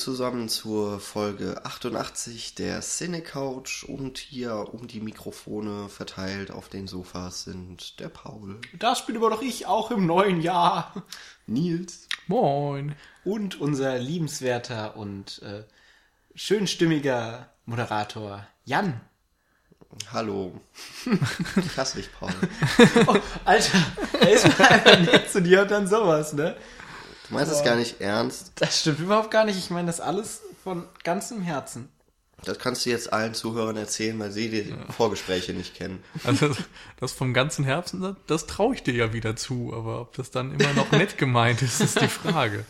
Zusammen zur Folge 88 der Cine Couch und hier um die Mikrofone verteilt auf den Sofas sind der Paul, Das bin aber doch ich auch im neuen Jahr. Nils, Moin. Und unser liebenswerter und äh, schönstimmiger Moderator Jan. hallo. Ich hasse dich, Paul. Oh, Alter, er ist mal einfach nett zu dir und dann sowas, ne? Du meinst es gar nicht ernst. Das stimmt überhaupt gar nicht. Ich meine das alles von ganzem Herzen. Das kannst du jetzt allen Zuhörern erzählen, weil sie die Vorgespräche nicht kennen. Also das vom ganzen Herzen, das, das traue ich dir ja wieder zu, aber ob das dann immer noch nett gemeint ist, ist die Frage.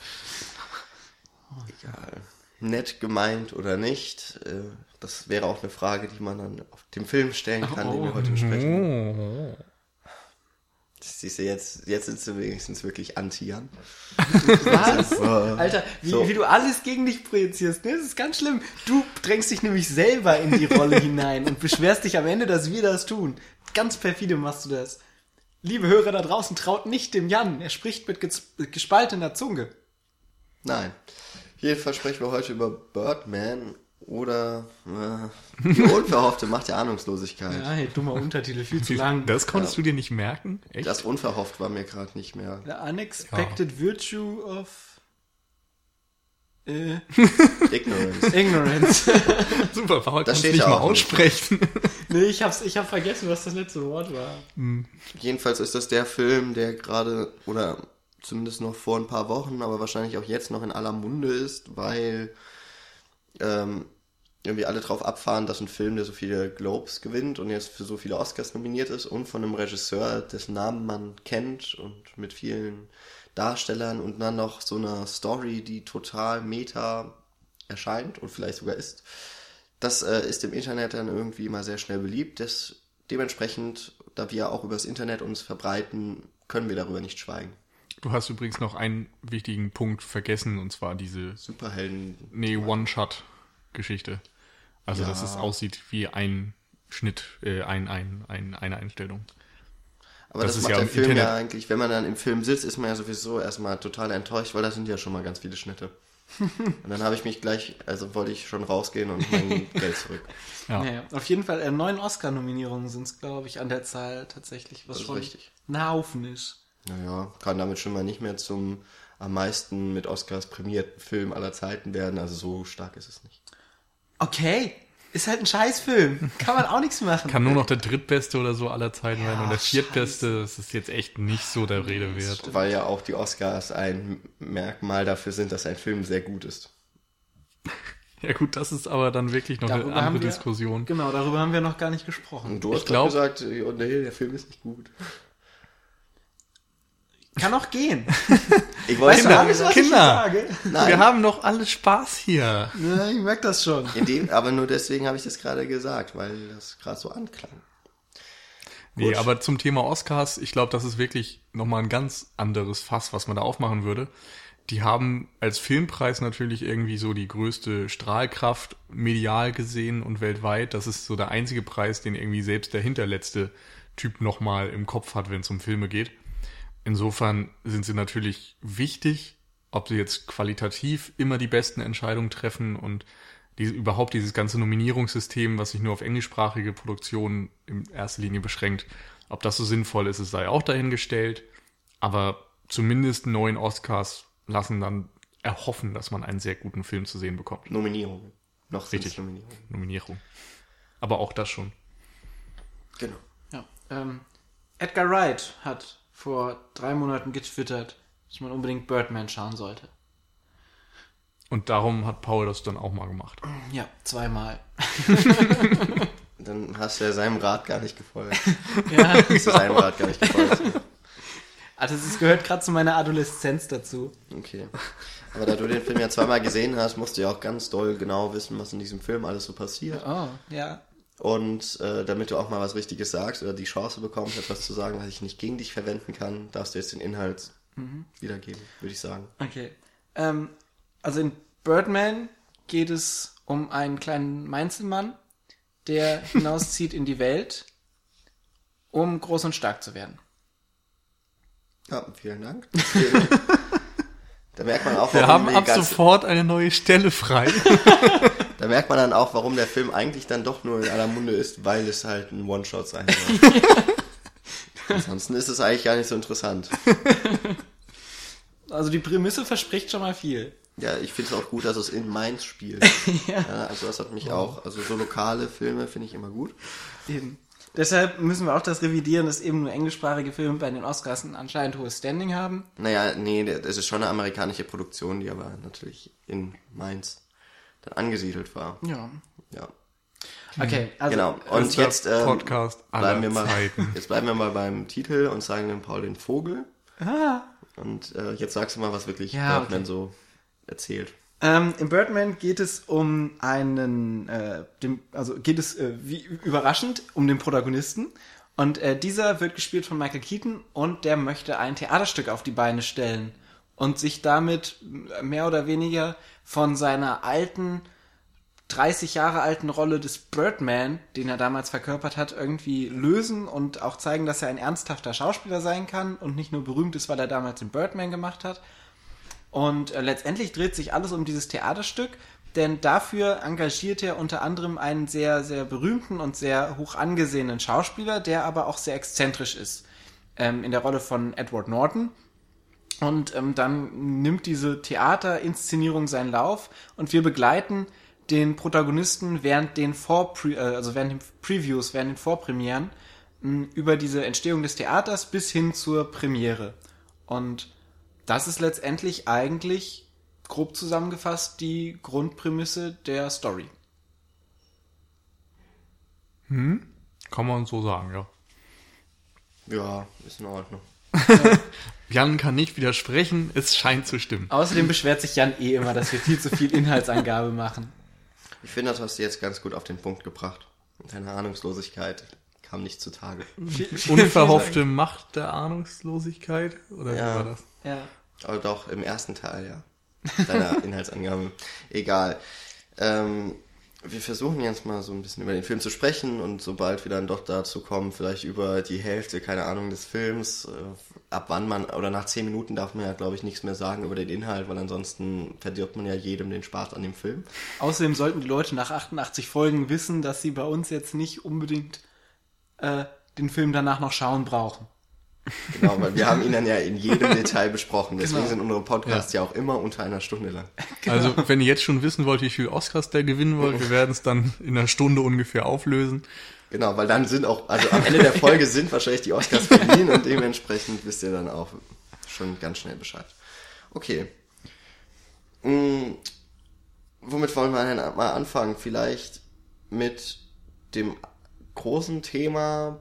Egal. Nett gemeint oder nicht, äh, das wäre auch eine Frage, die man dann auf dem Film stellen kann, den wir heute besprechen. Oh. Siehst du, jetzt, jetzt sind sie wenigstens wirklich anti-Jan. Was? Alter, wie, So. wie du alles gegen dich projizierst, ne? Das ist ganz schlimm. Du drängst dich nämlich selber in die Rolle hinein und beschwerst dich am Ende, dass wir das tun. Ganz perfide machst du das. Liebe Hörer da draußen, traut nicht dem Jan. Er spricht mit ges- gespaltener Zunge. Nein. Jedenfalls sprechen wir heute über Birdman oder äh, die unverhoffte Macht der Ahnungslosigkeit. Ja, hey, dummer Untertitel, viel zu lang. Das konntest du dir nicht merken? Echt? Das unverhofft war mir gerade nicht mehr. The unexpected virtue of äh, Ignorance. ignorance. Super, Paul, Das steht nicht ja mal nicht. aussprechen. nee, ich hab's, ich hab vergessen, was das letzte Wort war. Jedenfalls ist das der Film, der gerade, oder zumindest noch vor ein paar Wochen, aber wahrscheinlich auch jetzt noch in aller Munde ist, weil ähm, irgendwie alle drauf abfahren, dass ein Film, der so viele Globes gewinnt und jetzt für so viele Oscars nominiert ist und von einem Regisseur, dessen Namen man kennt und mit vielen Darstellern und dann noch so einer Story, die total meta erscheint und vielleicht sogar ist. Das äh, ist im Internet dann irgendwie immer sehr schnell beliebt. Das, dementsprechend, da wir auch übers Internet uns verbreiten, können wir darüber nicht schweigen. Du hast übrigens noch einen wichtigen Punkt vergessen, und zwar diese, Superhelden. nee, One-Shot-Geschichte. Also, dass Ja. es aussieht wie ein Schnitt, äh, ein, ein, ein, eine Einstellung. Aber das, Das ist macht ja der im Film Internet- ja eigentlich, wenn man dann im Film sitzt, ist man ja sowieso erstmal total enttäuscht, weil da sind ja schon mal ganz viele Schnitte. und dann habe ich mich gleich, also wollte ich schon rausgehen und mein Geld zurück. Ja. Naja, auf jeden Fall, äh, neun Oscar-Nominierungen sind es, glaube ich, an der Zahl tatsächlich, was schon richtig. ein Haufen ist. Naja, kann damit schon mal nicht mehr zum am meisten mit Oscars prämierten Film aller Zeiten werden, also so stark ist es nicht. Okay, ist halt ein Scheißfilm. Kann man auch nichts machen. Kann nur noch der drittbeste oder so aller Zeiten Ja, sein und der viertbeste, das ist jetzt echt nicht so der Rede wert. Weil ja auch die Oscars ein Merkmal dafür sind, dass ein Film sehr gut ist. Ja gut, das ist aber dann wirklich noch eine Darüber andere haben wir- Diskussion. Genau, darüber haben wir noch gar nicht gesprochen. Und du hast Ich glaub, gesagt, oh nee, der Film ist nicht gut. Kann auch gehen. Ich wollte Kinder, sagen, was ich Kinder. sage? nein, Wir haben doch alle Spaß hier. Ja, ich merke das schon. dem, aber nur deswegen habe ich das gerade gesagt, weil das gerade so anklang. Nee, Gut. aber zum Thema Oscars, ich glaube, das ist wirklich nochmal ein ganz anderes Fass, was man da aufmachen würde. Die haben als Filmpreis natürlich irgendwie so die größte Strahlkraft medial gesehen und weltweit. Das ist so der einzige Preis, den irgendwie selbst der hinterletzte Typ nochmal im Kopf hat, wenn es um Filme geht. Insofern sind sie natürlich wichtig, ob sie jetzt qualitativ immer die besten Entscheidungen treffen und diese, überhaupt dieses ganze Nominierungssystem, was sich nur auf englischsprachige Produktionen in erster Linie beschränkt, ob das so sinnvoll ist, es sei auch dahingestellt. Aber zumindest neun Oscars lassen dann erhoffen, dass man einen sehr guten Film zu sehen bekommt. Nominierungen. Noch Richtig. Nominierungen. Nominierung. Aber auch das schon. Genau. Ja. Ähm, Edgar Wright hat vor drei Monaten getwittert, dass man unbedingt Birdman schauen sollte. Und darum hat Paul das dann auch mal gemacht. Ja, zweimal. Dann hast du ja seinem Rat gar nicht gefolgt. Ja, Hast du seinem Rat gar nicht gefolgt. also es gehört gerade zu meiner Adoleszenz dazu. Okay. Aber da du den Film ja zweimal gesehen hast, musst du ja auch ganz doll genau wissen, was in diesem Film alles so passiert. Oh, ja. Und äh, damit du auch mal was Richtiges sagst oder die Chance bekommst, etwas zu sagen, was ich nicht gegen dich verwenden kann, darfst du jetzt den Inhalt wiedergeben, würde ich sagen. Okay. Ähm, also in Birdman geht es um einen kleinen Mainzelmann, der hinauszieht in die Welt, um groß und stark zu werden. Ja, vielen Dank. Da merkt man auch, Wir haben ab ganze- sofort eine neue Stelle frei. Da merkt man dann auch, warum der Film eigentlich dann doch nur in aller Munde ist, weil es halt ein One-Shot sein soll. Ansonsten ist es eigentlich gar nicht so interessant. Also die Prämisse verspricht schon mal viel. Ja, ich finde es auch gut, dass es in Mainz spielt. ja. also das hat mich auch, also so lokale Filme finde ich immer gut. Eben. Deshalb müssen wir auch das revidieren, dass eben nur englischsprachige Filme bei den Oscars ein anscheinend hohes Standing haben. Naja, nee, das ist schon eine amerikanische Produktion, die aber natürlich in Mainz dann angesiedelt war. Ja. Ja. Okay, also Genau. Und jetzt ähm, Podcast bleiben wir mal, Zeiten. jetzt bleiben wir mal beim Titel und sagen dem Paul den Vogel. ah, Und äh, jetzt sagst du mal, was wirklich Ja, Birdman okay. so erzählt. Ähm, Im Birdman geht es um einen, äh, dem, also geht es äh, wie überraschend um den Protagonisten. Und äh, dieser wird gespielt von Michael Keaton und der möchte ein Theaterstück auf die Beine stellen und sich damit mehr oder weniger von seiner alten, 30 Jahre alten Rolle des Birdman, den er damals verkörpert hat, irgendwie lösen und auch zeigen, dass er ein ernsthafter Schauspieler sein kann und nicht nur berühmt ist, weil er damals den Birdman gemacht hat. Und äh, letztendlich dreht sich alles um dieses Theaterstück, denn dafür engagiert er unter anderem einen sehr, sehr berühmten und sehr hoch angesehenen Schauspieler, der aber auch sehr exzentrisch ist. Ähm, in der Rolle von Edward Norton. Und ähm, dann nimmt diese Theaterinszenierung seinen Lauf und wir begleiten den Protagonisten während den Vor äh, also während den Previews, während den Vorpremieren mh, über diese Entstehung des Theaters bis hin zur Premiere. Und das ist letztendlich eigentlich grob zusammengefasst die Grundprämisse der Story. Kann man so sagen, ja. Ja, ist in Ordnung. Jan kann nicht widersprechen, es scheint zu stimmen. Außerdem beschwert sich Jan eh immer, dass wir viel zu viel Inhaltsangabe machen. Ich finde, das hast du jetzt ganz gut auf den Punkt gebracht. Deine Ahnungslosigkeit kam nicht zutage. Unverhoffte Macht der Ahnungslosigkeit? Oder Ja. wie war das? Ja. Aber doch, im ersten Teil, ja. Deiner Inhaltsangabe. Egal. Ähm, wir versuchen jetzt mal so ein bisschen über den Film zu sprechen und sobald wir dann doch dazu kommen, vielleicht über die Hälfte, keine Ahnung, des Films, äh, ab wann man, oder nach zehn Minuten darf man ja, glaube ich, nichts mehr sagen über den Inhalt, weil ansonsten verdirbt man ja jedem den Spaß an dem Film. Außerdem sollten die Leute nach 88 Folgen wissen, dass sie bei uns jetzt nicht unbedingt äh, den Film danach noch schauen brauchen. Genau, weil wir haben ihn dann ja in jedem Detail besprochen. Deswegen Genau. sind unsere Podcasts ja. auch immer unter einer Stunde lang. Also, wenn ihr jetzt schon wissen wollt, wie viel Oscars der gewinnen wollt, wir werden es dann in einer Stunde ungefähr auflösen. Genau, weil dann sind auch, also am Ende der Folge sind wahrscheinlich die Oscars verliehen und dementsprechend wisst ihr dann auch schon ganz schnell Bescheid. Okay. Hm, womit wollen wir denn mal anfangen? Vielleicht mit dem großen Thema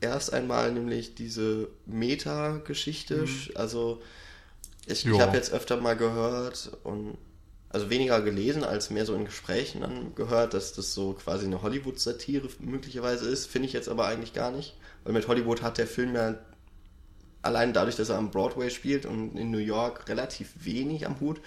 erst einmal, nämlich diese Meta-Geschichte. Also ich, ich Ja. habe jetzt öfter mal gehört und also weniger gelesen als mehr so in Gesprächen dann gehört, dass das so quasi eine Hollywood-Satire möglicherweise ist. Finde ich jetzt aber eigentlich gar nicht, weil mit Hollywood hat der Film ja allein dadurch, dass er am Broadway spielt und in New York relativ wenig am Hut.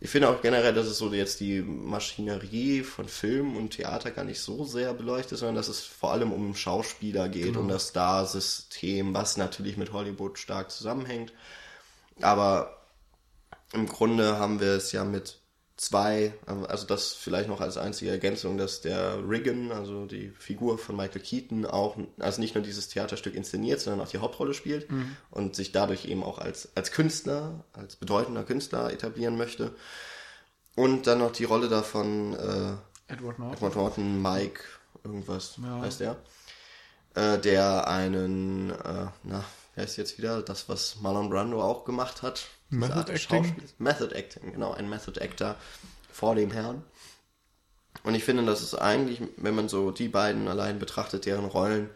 Ich finde auch generell, dass es so jetzt die Maschinerie von Film und Theater gar nicht so sehr beleuchtet, sondern dass es vor allem um Schauspieler geht, um das Star-System, was natürlich mit Hollywood stark zusammenhängt. Aber im Grunde haben wir es ja mit zwei, also das vielleicht noch als einzige Ergänzung, dass der Regan, also die Figur von Michael Keaton, auch, also nicht nur dieses Theaterstück inszeniert, sondern auch die Hauptrolle spielt und sich dadurch eben auch als, als Künstler, als bedeutender Künstler etablieren möchte. Und dann noch die Rolle davon, äh, Edward Norton. Edward Norton, Mike, irgendwas Ja. heißt der, äh, der einen, äh, na, wer ist jetzt wieder, das, was Marlon Brando auch gemacht hat. Method Acting? Method Acting, genau, ein Method Actor vor dem Herrn. Und ich finde, das ist eigentlich, wenn man so die beiden allein betrachtet, deren Rollen,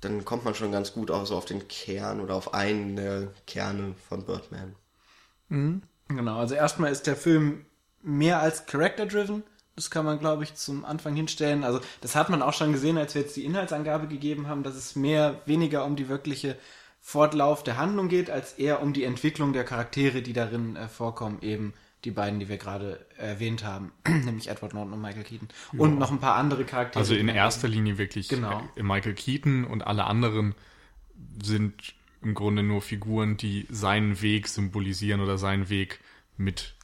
dann kommt man schon ganz gut auch so auf den Kern oder auf einen der Kerne von Birdman. Genau, also erstmal ist der Film mehr als character-driven. Das kann man, glaube ich, zum Anfang hinstellen. Also das hat man auch schon gesehen, als wir jetzt die Inhaltsangabe gegeben haben, dass es mehr, weniger um die wirkliche Fortlauf der Handlung geht, als eher um die Entwicklung der Charaktere, die darin äh, vorkommen. Eben die beiden, die wir gerade erwähnt haben, nämlich Edward Norton und Michael Keaton. Und noch ein paar andere Charaktere. Also in erster Linie wirklich Genau. äh, Michael Keaton und alle anderen sind im Grunde nur Figuren, die seinen Weg symbolisieren oder seinen Weg mit äh,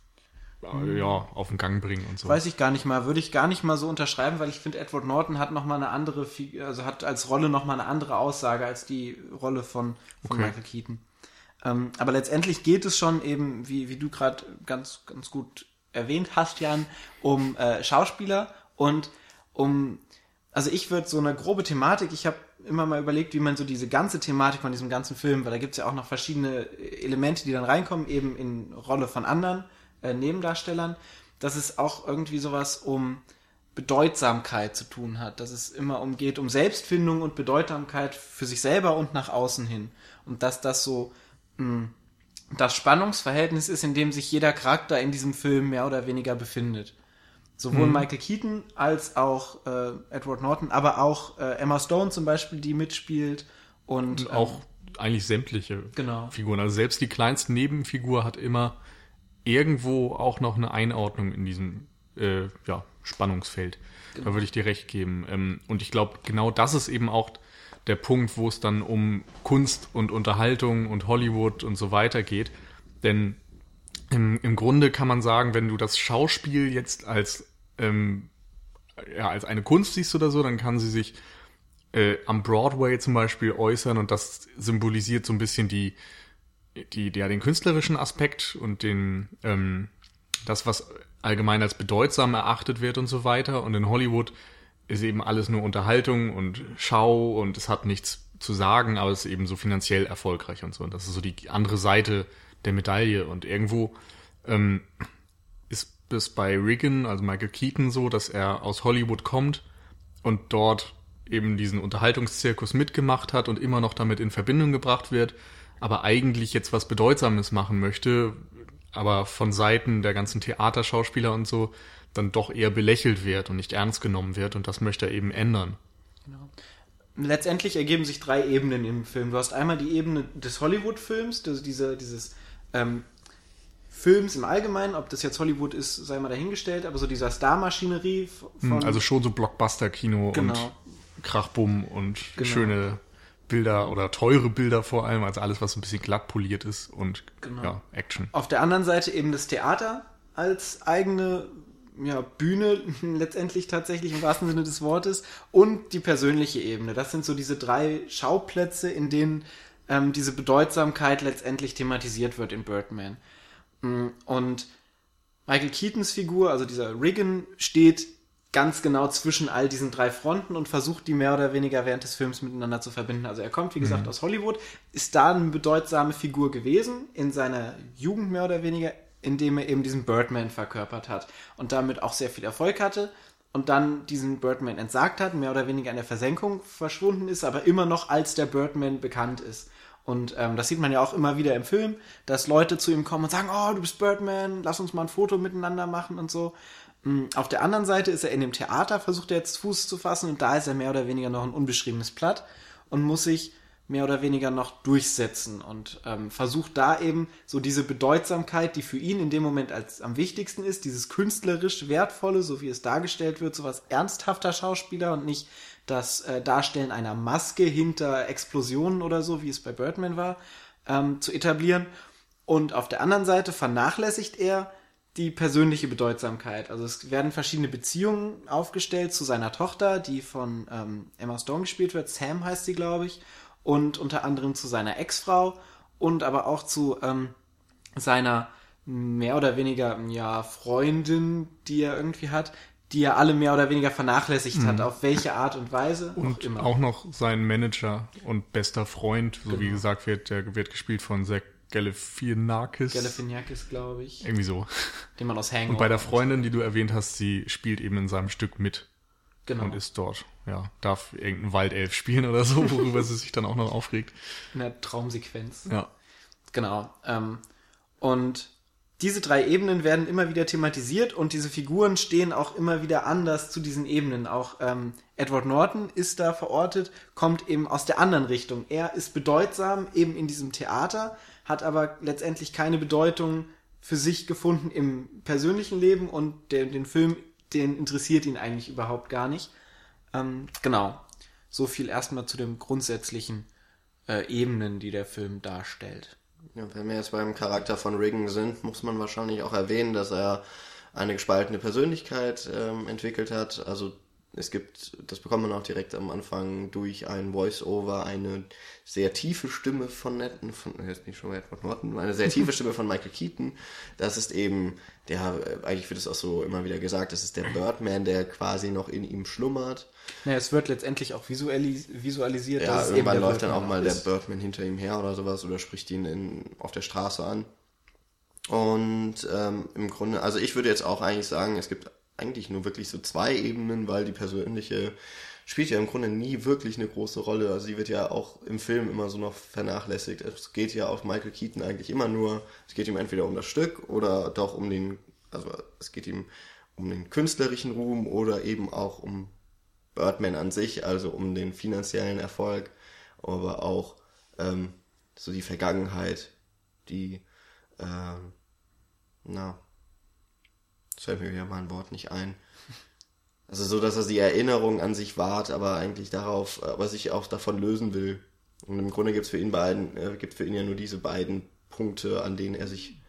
ja, auf den Gang bringen und so. Weiß ich gar nicht mal, würde ich gar nicht mal so unterschreiben, weil ich finde, Edward Norton hat noch mal eine andere, also hat als Rolle noch mal eine andere Aussage als die Rolle von, von Okay. Michael Keaton. Ähm, aber letztendlich geht es schon eben, wie, wie du gerade ganz, ganz gut erwähnt hast, Jan, um äh, Schauspieler und um, also ich würde so eine grobe Thematik, ich habe immer mal überlegt, wie man so diese ganze Thematik von diesem ganzen Film, weil da gibt es ja auch noch verschiedene Elemente, die dann reinkommen, eben in Rolle von anderen äh, Nebendarstellern, dass es auch irgendwie sowas um Bedeutsamkeit zu tun hat, dass es immer umgeht um Selbstfindung und Bedeutsamkeit für sich selber und nach außen hin und dass das so mh, das Spannungsverhältnis ist, in dem sich jeder Charakter in diesem Film mehr oder weniger befindet. Sowohl Michael Keaton als auch äh, Edward Norton, aber auch äh, Emma Stone zum Beispiel, die mitspielt und, Und auch eigentlich sämtliche Genau. Figuren. Also selbst die kleinste Nebenfigur hat immer irgendwo auch noch eine Einordnung in diesem äh, ja, Spannungsfeld. Da würde ich dir recht geben. Ähm, und ich glaube, genau das ist eben auch der Punkt, wo es dann um Kunst und Unterhaltung und Hollywood und so weiter geht. Denn im, im Grunde kann man sagen, wenn du das Schauspiel jetzt als, ähm, ja, als eine Kunst siehst oder so, dann kann sie sich äh, am Broadway zum Beispiel äußern und das symbolisiert so ein bisschen die, die, ja, den künstlerischen Aspekt und den, ähm, das, was allgemein als bedeutsam erachtet wird und so weiter. Und in Hollywood ist eben alles nur Unterhaltung und Schau und es hat nichts zu sagen, aber es ist eben so finanziell erfolgreich und so. Und das ist so die andere Seite der Medaille. Und irgendwo ähm, ist es bei Regan, also Michael Keaton, so, dass er aus Hollywood kommt und dort eben diesen Unterhaltungszirkus mitgemacht hat und immer noch damit in Verbindung gebracht wird, aber eigentlich jetzt was Bedeutsames machen möchte, aber von Seiten der ganzen Theaterschauspieler und so dann doch eher belächelt wird und nicht ernst genommen wird und das möchte er eben ändern. letztendlich ergeben sich drei Ebenen im Film. Du hast einmal die Ebene des Hollywood-Films, also diese, dieses ähm, Films im Allgemeinen, ob das jetzt Hollywood ist, sei mal dahingestellt, aber so dieser Star-Maschinerie von Also schon so Blockbuster-Kino Genau. und Krachbumm und Genau. schöne Bilder oder teure Bilder vor allem, also alles, was ein bisschen glatt poliert ist und Genau. ja, Action. Auf der anderen Seite eben das Theater als eigene ja, Bühne, letztendlich tatsächlich im wahrsten Sinne des Wortes, und die persönliche Ebene. Das sind so diese drei Schauplätze, in denen ähm, diese Bedeutsamkeit letztendlich thematisiert wird in Birdman. Mm, Und Michael Keatons Figur, also dieser Regan, steht ganz genau zwischen all diesen drei Fronten und versucht die mehr oder weniger während des Films miteinander zu verbinden. Also er kommt, wie gesagt, aus Hollywood, ist da eine bedeutsame Figur gewesen, in seiner Jugend mehr oder weniger, indem er eben diesen Birdman verkörpert hat und damit auch sehr viel Erfolg hatte und dann diesen Birdman entsagt hat, mehr oder weniger in der Versenkung verschwunden ist, aber immer noch als der Birdman bekannt ist. Und ähm, das sieht man ja auch immer wieder im Film, dass Leute zu ihm kommen und sagen, oh, du bist Birdman, lass uns mal ein Foto miteinander machen und so. Mm, Auf der anderen Seite ist er in dem Theater, versucht er jetzt Fuß zu fassen und da ist er mehr oder weniger noch ein unbeschriebenes Blatt und muss sich mehr oder weniger noch durchsetzen und ähm, versucht da eben so diese Bedeutsamkeit, die für ihn in dem Moment als am wichtigsten ist, dieses künstlerisch wertvolle, so wie es dargestellt wird, so was ernsthafter Schauspieler und nicht das äh, Darstellen einer Maske hinter Explosionen oder so, wie es bei Birdman war, ähm, zu etablieren. Und auf der anderen Seite vernachlässigt er die persönliche Bedeutsamkeit. Also es werden verschiedene Beziehungen aufgestellt zu seiner Tochter, die von ähm, Emma Stone gespielt wird. Sam heißt sie, glaube ich. Und unter anderem zu seiner Ex-Frau und aber auch zu ähm, seiner mehr oder weniger ja, Freundin, die er irgendwie hat, die er alle mehr oder weniger vernachlässigt hat, auf welche Art und Weise Mhm. Und auch immer. auch noch sein Manager und bester Freund, so wie gesagt wird, der wird gespielt von Zach Galifianakis. Galifianakis, glaube ich, Irgendwie so. den man aus Hangover Und bei der Freundin, die du erwähnt hast, sie spielt eben in seinem Stück mit genau, und ist dort. Ja, darf irgendein Waldelf spielen oder so, worüber sie sich dann auch noch aufregt. in der Traumsequenz. Ja. Genau. Ähm, und diese drei Ebenen werden immer wieder thematisiert und diese Figuren stehen auch immer wieder anders zu diesen Ebenen. Auch ähm, Edward Norton ist da verortet, kommt eben aus der anderen Richtung. Er ist bedeutsam eben in diesem Theater, hat aber letztendlich keine Bedeutung für sich gefunden im persönlichen Leben und der, den Film, den interessiert ihn eigentlich überhaupt gar nicht. Ähm, genau. So viel erstmal zu dem grundsätzlichen äh, Ebenen, die der Film darstellt. Ja, wenn wir jetzt beim Charakter von Regan sind, muss man wahrscheinlich auch erwähnen, dass er eine gespaltene Persönlichkeit ähm, entwickelt hat. Also es gibt, das bekommt man auch direkt am Anfang durch ein Voice-Over, eine sehr tiefe Stimme von Netten, von, jetzt nicht schon mal Edward Norton, eine sehr tiefe Stimme von Michael Keaton. Das ist eben, der, eigentlich wird es auch so immer wieder gesagt, das ist der Birdman, der quasi noch in ihm schlummert. Naja, es wird letztendlich auch visualis visualisiert. Ja, dass irgendwann eben der läuft dann auch mal der ist. Birdman hinter ihm her oder sowas oder spricht ihn in, auf der Straße an. Und ähm, im Grunde, also ich würde jetzt auch eigentlich sagen, es gibt eigentlich nur wirklich so zwei Ebenen, weil die persönliche spielt ja im Grunde nie wirklich eine große Rolle. Also sie wird ja auch im Film immer so noch vernachlässigt. Es geht ja auf Michael Keaton eigentlich immer nur, es geht ihm entweder um das Stück oder doch um den, also es geht ihm um den künstlerischen Ruhm oder eben auch um Birdman an sich, also um den finanziellen Erfolg, aber auch ähm, so die Vergangenheit, die, ähm, na, es fällt mir wieder mal ein Wort nicht ein. Also so, dass er die Erinnerung an sich wahrt, aber eigentlich darauf, aber sich auch davon lösen will. Und im Grunde gibt es für ihn beiden, äh, gibt für ihn ja nur diese beiden Punkte, an denen er sich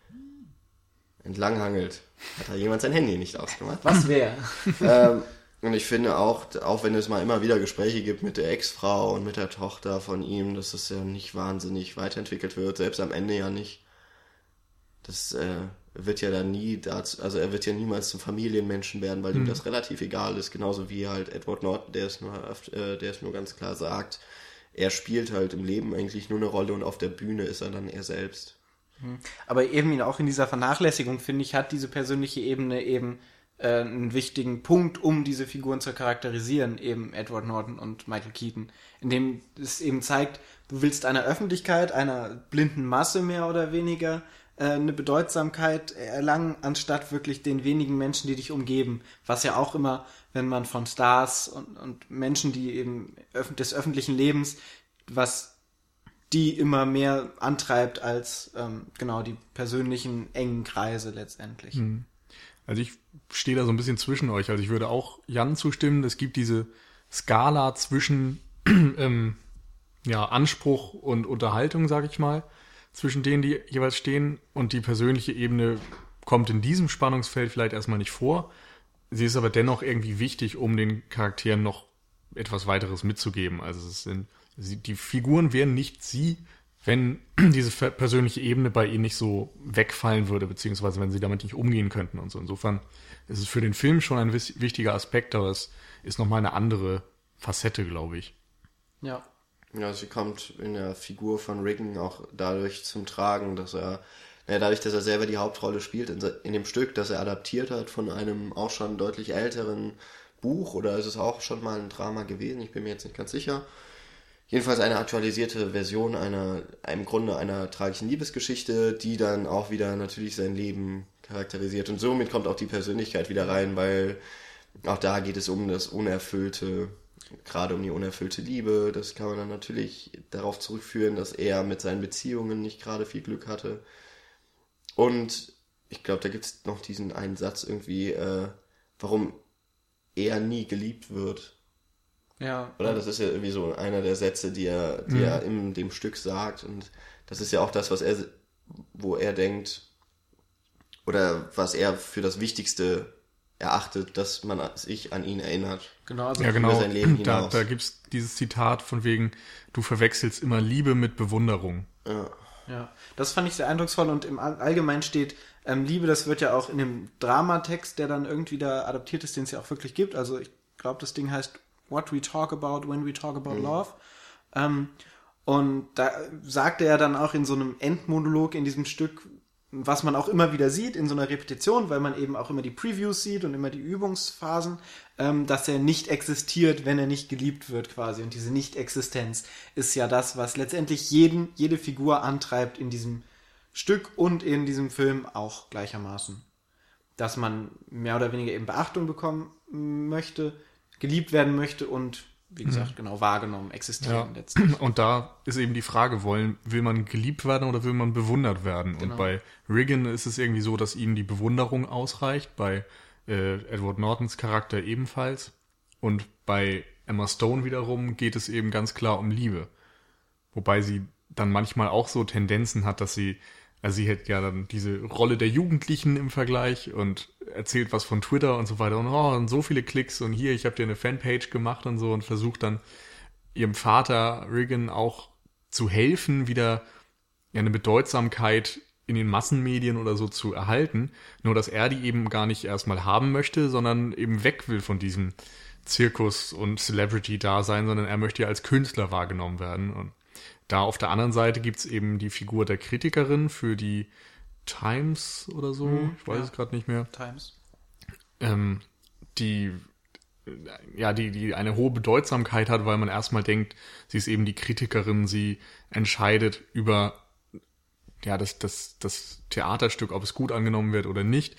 entlanghangelt. Hat da jemand sein Handy nicht ausgemacht? Was wäre? ähm, und ich finde auch, auch wenn es mal immer wieder Gespräche gibt mit der Ex-Frau und mit der Tochter von ihm, dass das ja nicht wahnsinnig weiterentwickelt wird, selbst am Ende ja nicht. Das äh, wird ja dann nie dazu, also er wird ja niemals zum Familienmenschen werden, weil ihm das relativ egal ist, genauso wie halt Edward Norton, der es nur, äh, der es nur ganz klar sagt. Er spielt halt im Leben eigentlich nur eine Rolle und auf der Bühne ist er dann er selbst. Aber eben auch in dieser Vernachlässigung, finde ich, hat diese persönliche Ebene eben äh, einen wichtigen Punkt, um diese Figuren zu charakterisieren, eben Edward Norton und Michael Keaton, indem es eben zeigt, du willst einer Öffentlichkeit, einer blinden Masse mehr oder weniger äh, eine Bedeutsamkeit erlangen, anstatt wirklich den wenigen Menschen, die dich umgeben. Was ja auch immer, wenn man von Stars und, und Menschen, die eben öff des öffentlichen Lebens, was die immer mehr antreibt als ähm, genau die persönlichen engen Kreise letztendlich. Also ich stehe da so ein bisschen zwischen euch. Also ich würde auch Jan zustimmen. Es gibt diese Skala zwischen ähm, ja, Anspruch und Unterhaltung, sage ich mal, zwischen denen, die jeweils stehen. Und die persönliche Ebene kommt in diesem Spannungsfeld vielleicht erstmal nicht vor. Sie ist aber dennoch irgendwie wichtig, um den Charakteren noch etwas weiteres mitzugeben. Also es sind sie, die Figuren wären nicht sie, wenn diese persönliche Ebene bei ihnen nicht so wegfallen würde, beziehungsweise wenn sie damit nicht umgehen könnten und so. Insofern ist es für den Film schon ein wichtiger Aspekt, aber es ist nochmal eine andere Facette, glaube ich. Ja. Ja, sie kommt in der Figur von Regan auch dadurch zum Tragen, dass er, ja, dadurch, dass er selber die Hauptrolle spielt in, in dem Stück, das er adaptiert hat von einem auch schon deutlich älteren Buch, oder ist es auch schon mal ein Drama gewesen, ich bin mir jetzt nicht ganz sicher. Jedenfalls eine aktualisierte Version einer, im Grunde einer tragischen Liebesgeschichte, die dann auch wieder natürlich sein Leben charakterisiert. Und somit kommt auch die Persönlichkeit wieder rein, weil auch da geht es um das unerfüllte, gerade um die unerfüllte Liebe. Das kann man dann natürlich darauf zurückführen, dass er mit seinen Beziehungen nicht gerade viel Glück hatte. Und ich glaube, da gibt es noch diesen einen Satz irgendwie, äh, warum er nie geliebt wird. Ja. Oder? Das ist ja irgendwie so einer der Sätze, die er, die er in dem Stück sagt. Und das ist ja auch das, was er, wo er denkt, oder was er für das Wichtigste erachtet, dass man sich an ihn erinnert. Genau, also Ja, genau. über sein Leben Da, hinaus. da gibt's dieses Zitat von wegen, du verwechselst immer Liebe mit Bewunderung. Ja. Ja, das fand ich sehr eindrucksvoll und im All- Allgemeinen steht ähm, Liebe, das wird ja auch in dem Dramatext, der dann irgendwie da adaptiert ist, den es ja auch wirklich gibt. Also ich glaube, das Ding heißt What We Talk About When We Talk About Love. Ähm, und da sagt er dann auch in so einem Endmonolog in diesem Stück, was man auch immer wieder sieht in so einer Repetition, weil man eben auch immer die Previews sieht und immer die Übungsphasen, ähm, dass er nicht existiert, wenn er nicht geliebt wird quasi. Und diese Nicht-Existenz ist ja das, was letztendlich jeden, jede Figur antreibt in diesem Stück und in diesem Film auch gleichermaßen. Dass man mehr oder weniger eben Beachtung bekommen möchte, geliebt werden möchte und, wie gesagt, genau wahrgenommen, existieren Ja. letztlich. Und da ist eben die Frage, wollen, will man geliebt werden oder will man bewundert werden? Genau. Und bei Regan ist es irgendwie so, dass ihm die Bewunderung ausreicht, bei äh, Edward Nortons Charakter ebenfalls. Und bei Emma Stone wiederum geht es eben ganz klar um Liebe. wobei sie dann manchmal auch so Tendenzen hat, dass sie, also sie hat ja dann diese Rolle der Jugendlichen im Vergleich und erzählt was von Twitter und so weiter und, oh, und so viele Klicks und hier, ich habe dir eine Fanpage gemacht und so und versucht dann ihrem Vater Regan auch zu helfen, wieder eine Bedeutsamkeit in den Massenmedien oder so zu erhalten, nur dass er die eben gar nicht erstmal haben möchte, sondern eben weg will von diesem Zirkus und Celebrity-Dasein, sondern er möchte ja als Künstler wahrgenommen werden. Und da auf der anderen Seite gibt's eben die Figur der Kritikerin für die Times oder so, Mhm, ich weiß ja. es gerade nicht mehr, Times. ähm, die ja, die, die eine hohe Bedeutsamkeit hat, weil man erstmal denkt, sie ist eben die Kritikerin, sie entscheidet über ja, das, das, das Theaterstück, ob es gut angenommen wird oder nicht.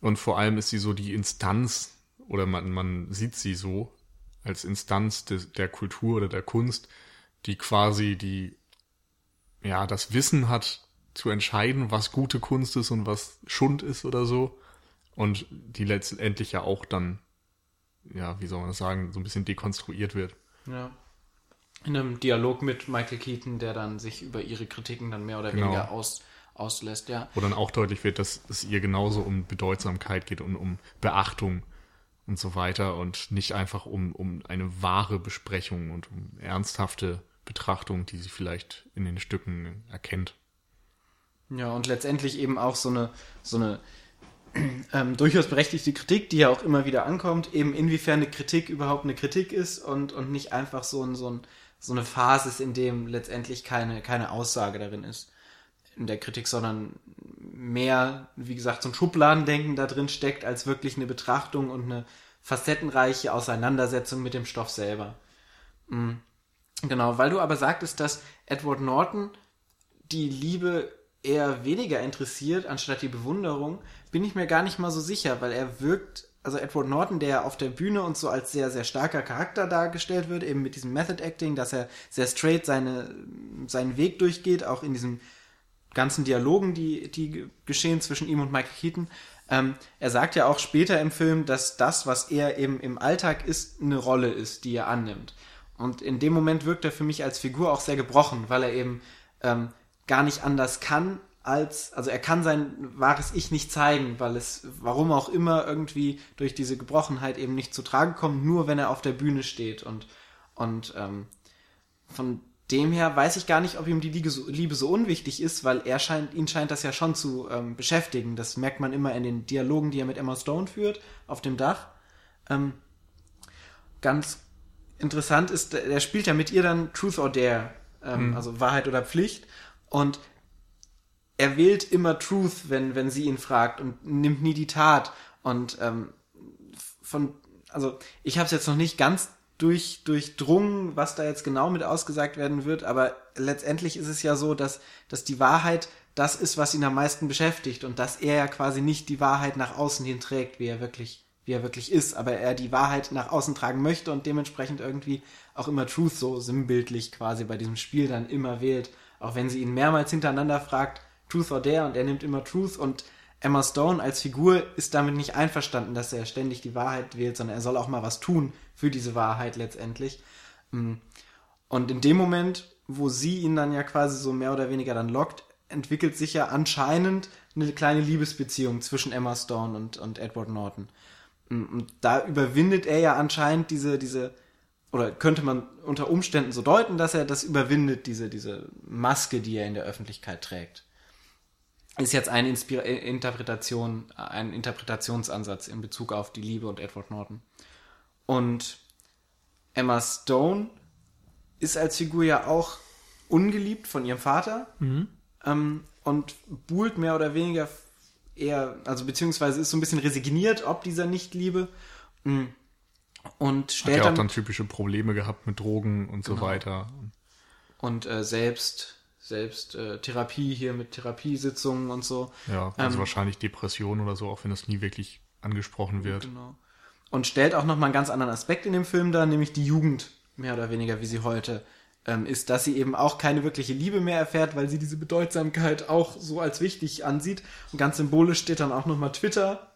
Und vor allem ist sie so die Instanz, oder man, man sieht sie so als Instanz des, der Kultur oder der Kunst, die quasi die, ja, das Wissen hat zu entscheiden, was gute Kunst ist und was Schund ist oder so. Und die letztendlich ja auch dann, ja, wie soll man das sagen, so ein bisschen dekonstruiert wird. Ja. In einem Dialog mit Michael Keaton, der dann sich über ihre Kritiken dann mehr oder Genau. weniger aus, auslässt, ja. Wo dann auch deutlich wird, dass es ihr genauso um Bedeutsamkeit geht und um Beachtung und so weiter und nicht einfach um, um eine wahre Besprechung und um ernsthafte Betrachtung, die sie vielleicht in den Stücken erkennt. Ja, und letztendlich eben auch so eine, so eine ähm, durchaus berechtigte Kritik, die ja auch immer wieder ankommt, eben inwiefern eine Kritik überhaupt eine Kritik ist und, und nicht einfach so, ein, so, ein, so eine Phase ist, in dem letztendlich keine, keine Aussage darin ist in der Kritik, sondern mehr, wie gesagt, so ein Schubladendenken da drin steckt, als wirklich eine Betrachtung und eine facettenreiche Auseinandersetzung mit dem Stoff selber. Mhm. Genau, weil du aber sagtest, dass Edward Norton die Liebe eher weniger interessiert, anstatt die Bewunderung, bin ich mir gar nicht mal so sicher, weil er wirkt, also Edward Norton, der auf der Bühne und so als sehr, sehr starker Charakter dargestellt wird, eben mit diesem Method Acting, dass er sehr straight seine, seinen Weg durchgeht, auch in diesen ganzen Dialogen, die, die geschehen zwischen ihm und Michael Keaton. Ähm, er sagt ja auch später im Film, dass das, was er eben im Alltag ist, eine Rolle ist, die er annimmt. Und in dem Moment wirkt er für mich als Figur auch sehr gebrochen, weil er eben ähm, gar nicht anders kann, als, also er kann sein wahres Ich nicht zeigen, weil es, warum auch immer, irgendwie durch diese Gebrochenheit eben nicht zu tragen kommt, nur wenn er auf der Bühne steht. Und, und ähm, von dem her weiß ich gar nicht, ob ihm die Liebe so, Liebe so unwichtig ist, weil er scheint, ihn scheint das ja schon zu ähm, beschäftigen. Das merkt man immer in den Dialogen, die er mit Emma Stone führt, auf dem Dach. Ähm, ganz interessant ist, er spielt ja mit ihr dann Truth or Dare, ähm, also Wahrheit oder Pflicht. Und er wählt immer Truth, wenn, wenn sie ihn fragt und nimmt nie die Tat. Und ähm, von, also ich habe es jetzt noch nicht ganz durch, durchdrungen, was da jetzt genau mit ausgesagt werden wird, aber letztendlich ist es ja so, dass, dass die Wahrheit das ist, was ihn am meisten beschäftigt und dass er ja quasi nicht die Wahrheit nach außen hin trägt, wie er wirklich, wie er wirklich ist, aber er die Wahrheit nach außen tragen möchte und dementsprechend irgendwie auch immer Truth so sinnbildlich quasi bei diesem Spiel dann immer wählt, auch wenn sie ihn mehrmals hintereinander fragt, Truth or Dare und er nimmt immer Truth und Emma Stone als Figur ist damit nicht einverstanden, dass er ständig die Wahrheit wählt, sondern er soll auch mal was tun für diese Wahrheit letztendlich. Und in dem Moment, wo sie ihn dann ja quasi so mehr oder weniger dann lockt, entwickelt sich ja anscheinend eine kleine Liebesbeziehung zwischen Emma Stone und, und Edward Norton. Und da überwindet er ja anscheinend diese, diese, oder könnte man unter Umständen so deuten, dass er das überwindet, diese, diese Maske, die er in der Öffentlichkeit trägt ist jetzt eine Inspira Interpretation, ein Interpretationsansatz in Bezug auf die Liebe und Edward Norton. Und Emma Stone ist als Figur ja auch ungeliebt von ihrem Vater ähm, und buhlt mehr oder weniger eher, also beziehungsweise ist so ein bisschen resigniert ob dieser Nichtliebe mm. und Hat stellt ja auch dann, dann typische Probleme gehabt mit Drogen und Genau. so weiter. und äh, selbst selbst äh, Therapie hier mit Therapiesitzungen und so. Ja, also Ähm, wahrscheinlich Depressionen oder so, auch wenn das nie wirklich angesprochen wird. Genau. Und stellt auch nochmal einen ganz anderen Aspekt in dem Film dar, nämlich die Jugend, mehr oder weniger, wie sie heute ähm, ist, dass sie eben auch keine wirkliche Liebe mehr erfährt, weil sie diese Bedeutsamkeit auch so als wichtig ansieht. Und ganz symbolisch steht dann auch nochmal Twitter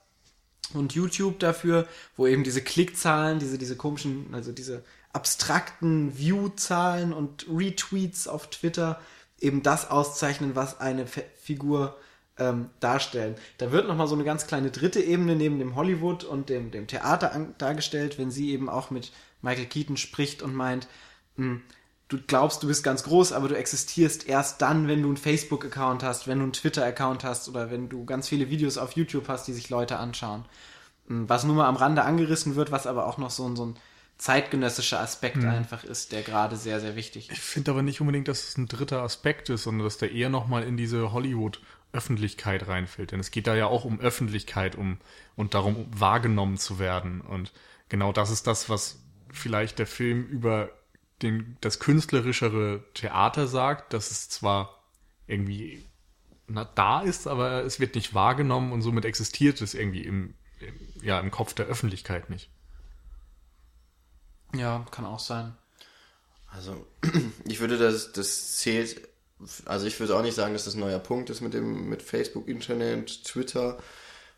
und YouTube dafür, wo eben diese Klickzahlen, diese, diese komischen, also diese abstrakten View-Zahlen und Retweets auf Twitter eben das auszeichnen, was eine F Figur ähm, darstellen. Da wird nochmal so eine ganz kleine dritte Ebene neben dem Hollywood und dem, dem Theater dargestellt, wenn sie eben auch mit Michael Keaton spricht und meint, mh, hm, du glaubst, du bist ganz groß, aber du existierst erst dann, wenn du einen Facebook-Account hast, wenn du einen Twitter-Account hast oder wenn du ganz viele Videos auf YouTube hast, die sich Leute anschauen. Hm, was nur mal am Rande angerissen wird, was aber auch noch so, so ein zeitgenössischer Aspekt mhm. einfach ist, der gerade sehr, sehr wichtig ist. Ich finde aber nicht unbedingt, dass es ein dritter Aspekt ist, sondern dass der eher nochmal in diese Hollywood-Öffentlichkeit reinfällt. Denn es geht da ja auch um Öffentlichkeit um, und darum, wahrgenommen zu werden. Und genau das ist das, was vielleicht der Film über den, das künstlerischere Theater sagt, dass es zwar irgendwie na, da ist, aber es wird nicht wahrgenommen und somit existiert es irgendwie im, im, ja, im Kopf der Öffentlichkeit nicht. Ja, kann auch sein. Also, ich würde das, das zählt, also ich würde auch nicht sagen, dass das ein neuer Punkt ist mit dem, mit Facebook, Internet, Twitter.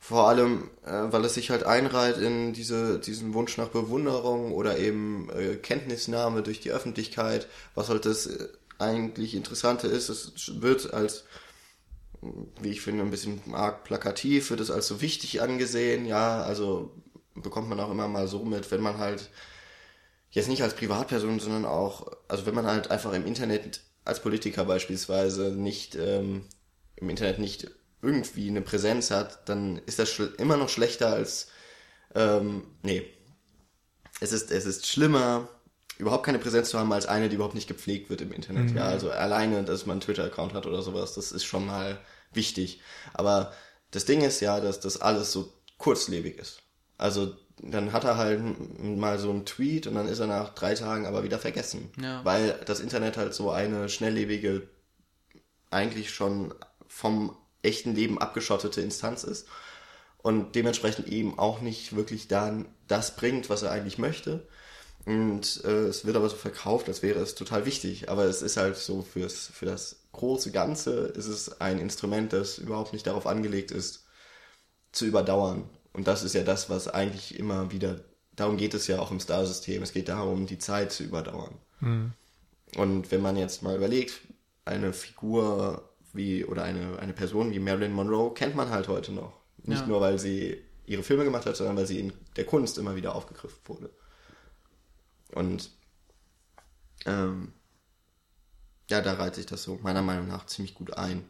Vor allem, äh, weil es sich halt einreiht in diese, diesen Wunsch nach Bewunderung oder eben äh, Kenntnisnahme durch die Öffentlichkeit, was halt das äh, eigentlich Interessante ist. Es wird als, wie ich finde, ein bisschen arg plakativ, wird es als so wichtig angesehen. Ja, also bekommt man auch immer mal so mit, wenn man halt jetzt nicht als Privatperson, sondern auch, also wenn man halt einfach im Internet als Politiker beispielsweise nicht, ähm, im Internet nicht irgendwie eine Präsenz hat, dann ist das immer noch schlechter als, ähm, nee, es ist, es ist schlimmer, überhaupt keine Präsenz zu haben, als eine, die überhaupt nicht gepflegt wird im Internet. Mhm. Ja, also alleine, dass man einen Twitter-Account hat oder sowas, das ist schon mal wichtig. Aber das Ding ist ja, dass das alles so kurzlebig ist. Also dann hat er halt mal so einen Tweet und dann ist er nach drei Tagen aber wieder vergessen. Ja. Weil das Internet halt so eine schnelllebige, eigentlich schon vom echten Leben abgeschottete Instanz ist und dementsprechend eben auch nicht wirklich dann das bringt, was er eigentlich möchte. Und äh, es wird aber so verkauft, als wäre es total wichtig. Aber es ist halt so fürs, für das große Ganze ist es ein Instrument, das überhaupt nicht darauf angelegt ist, zu überdauern. Und das ist ja das, was eigentlich immer wieder, darum geht es ja auch im Star-System. Es geht darum, die Zeit zu überdauern. Mhm. Und wenn man jetzt mal überlegt, eine Figur wie oder eine, eine Person wie Marilyn Monroe kennt man halt heute noch. Nicht ja. nur, weil sie ihre Filme gemacht hat, sondern weil sie in der Kunst immer wieder aufgegriffen wurde. Und ähm, ja, da reiht sich das so meiner Meinung nach ziemlich gut ein.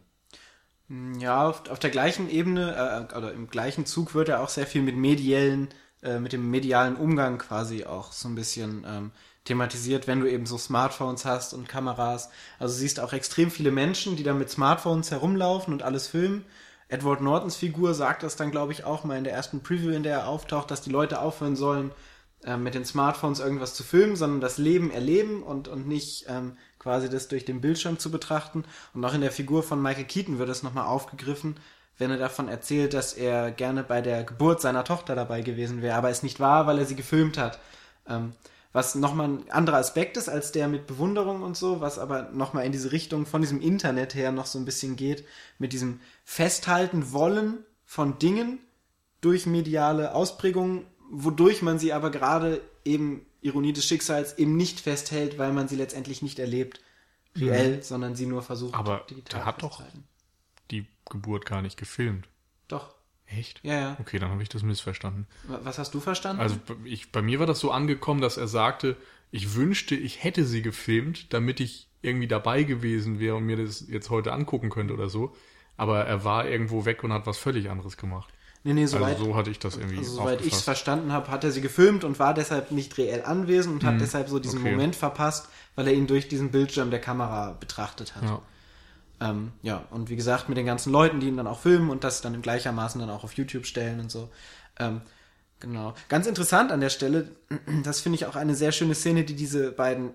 Ja, auf, auf der gleichen Ebene äh, oder im gleichen Zug wird er auch sehr viel mit mediellen, äh, mit dem medialen Umgang quasi auch so ein bisschen ähm, thematisiert, wenn du eben so Smartphones hast und Kameras. Also siehst auch extrem viele Menschen, die da mit Smartphones herumlaufen und alles filmen. Edward Nortons Figur sagt das dann, glaube ich, auch mal in der ersten Preview, in der er auftaucht, dass die Leute aufhören sollen, äh, mit den Smartphones irgendwas zu filmen, sondern das Leben erleben und, und nicht ähm, quasi das durch den Bildschirm zu betrachten. Und auch in der Figur von Michael Keaton wird es nochmal aufgegriffen, wenn er davon erzählt, dass er gerne bei der Geburt seiner Tochter dabei gewesen wäre, aber es nicht war, weil er sie gefilmt hat. Ähm, was nochmal ein anderer Aspekt ist als der mit Bewunderung und so, was aber nochmal in diese Richtung von diesem Internet her noch so ein bisschen geht, mit diesem Festhalten wollen von Dingen durch mediale Ausprägungen, wodurch man sie aber gerade eben Ironie des Schicksals eben nicht festhält, weil man sie letztendlich nicht erlebt, reell, mhm. sondern sie nur versucht aber der hat doch die Geburt gar nicht gefilmt. Doch. Echt? Ja, ja. Okay, dann habe ich das missverstanden. Was hast du verstanden? Also ich, bei mir war das so angekommen, dass er sagte, ich wünschte, ich hätte sie gefilmt, damit ich irgendwie dabei gewesen wäre und mir das jetzt heute angucken könnte oder so. Aber er war irgendwo weg und hat was völlig anderes gemacht. Nee, nee, soweit, also so hatte ich das irgendwie also, Soweit ich es verstanden habe, hat er sie gefilmt und war deshalb nicht reell anwesend und mhm. hat deshalb so diesen okay. Moment verpasst, weil er ihn durch diesen Bildschirm der Kamera betrachtet hat. Ja. Ähm, ja, und wie gesagt, mit den ganzen Leuten, die ihn dann auch filmen und das dann gleichermaßen dann auch auf YouTube stellen und so. Ähm, genau. Ganz interessant an der Stelle, das finde ich auch eine sehr schöne Szene, die diese beiden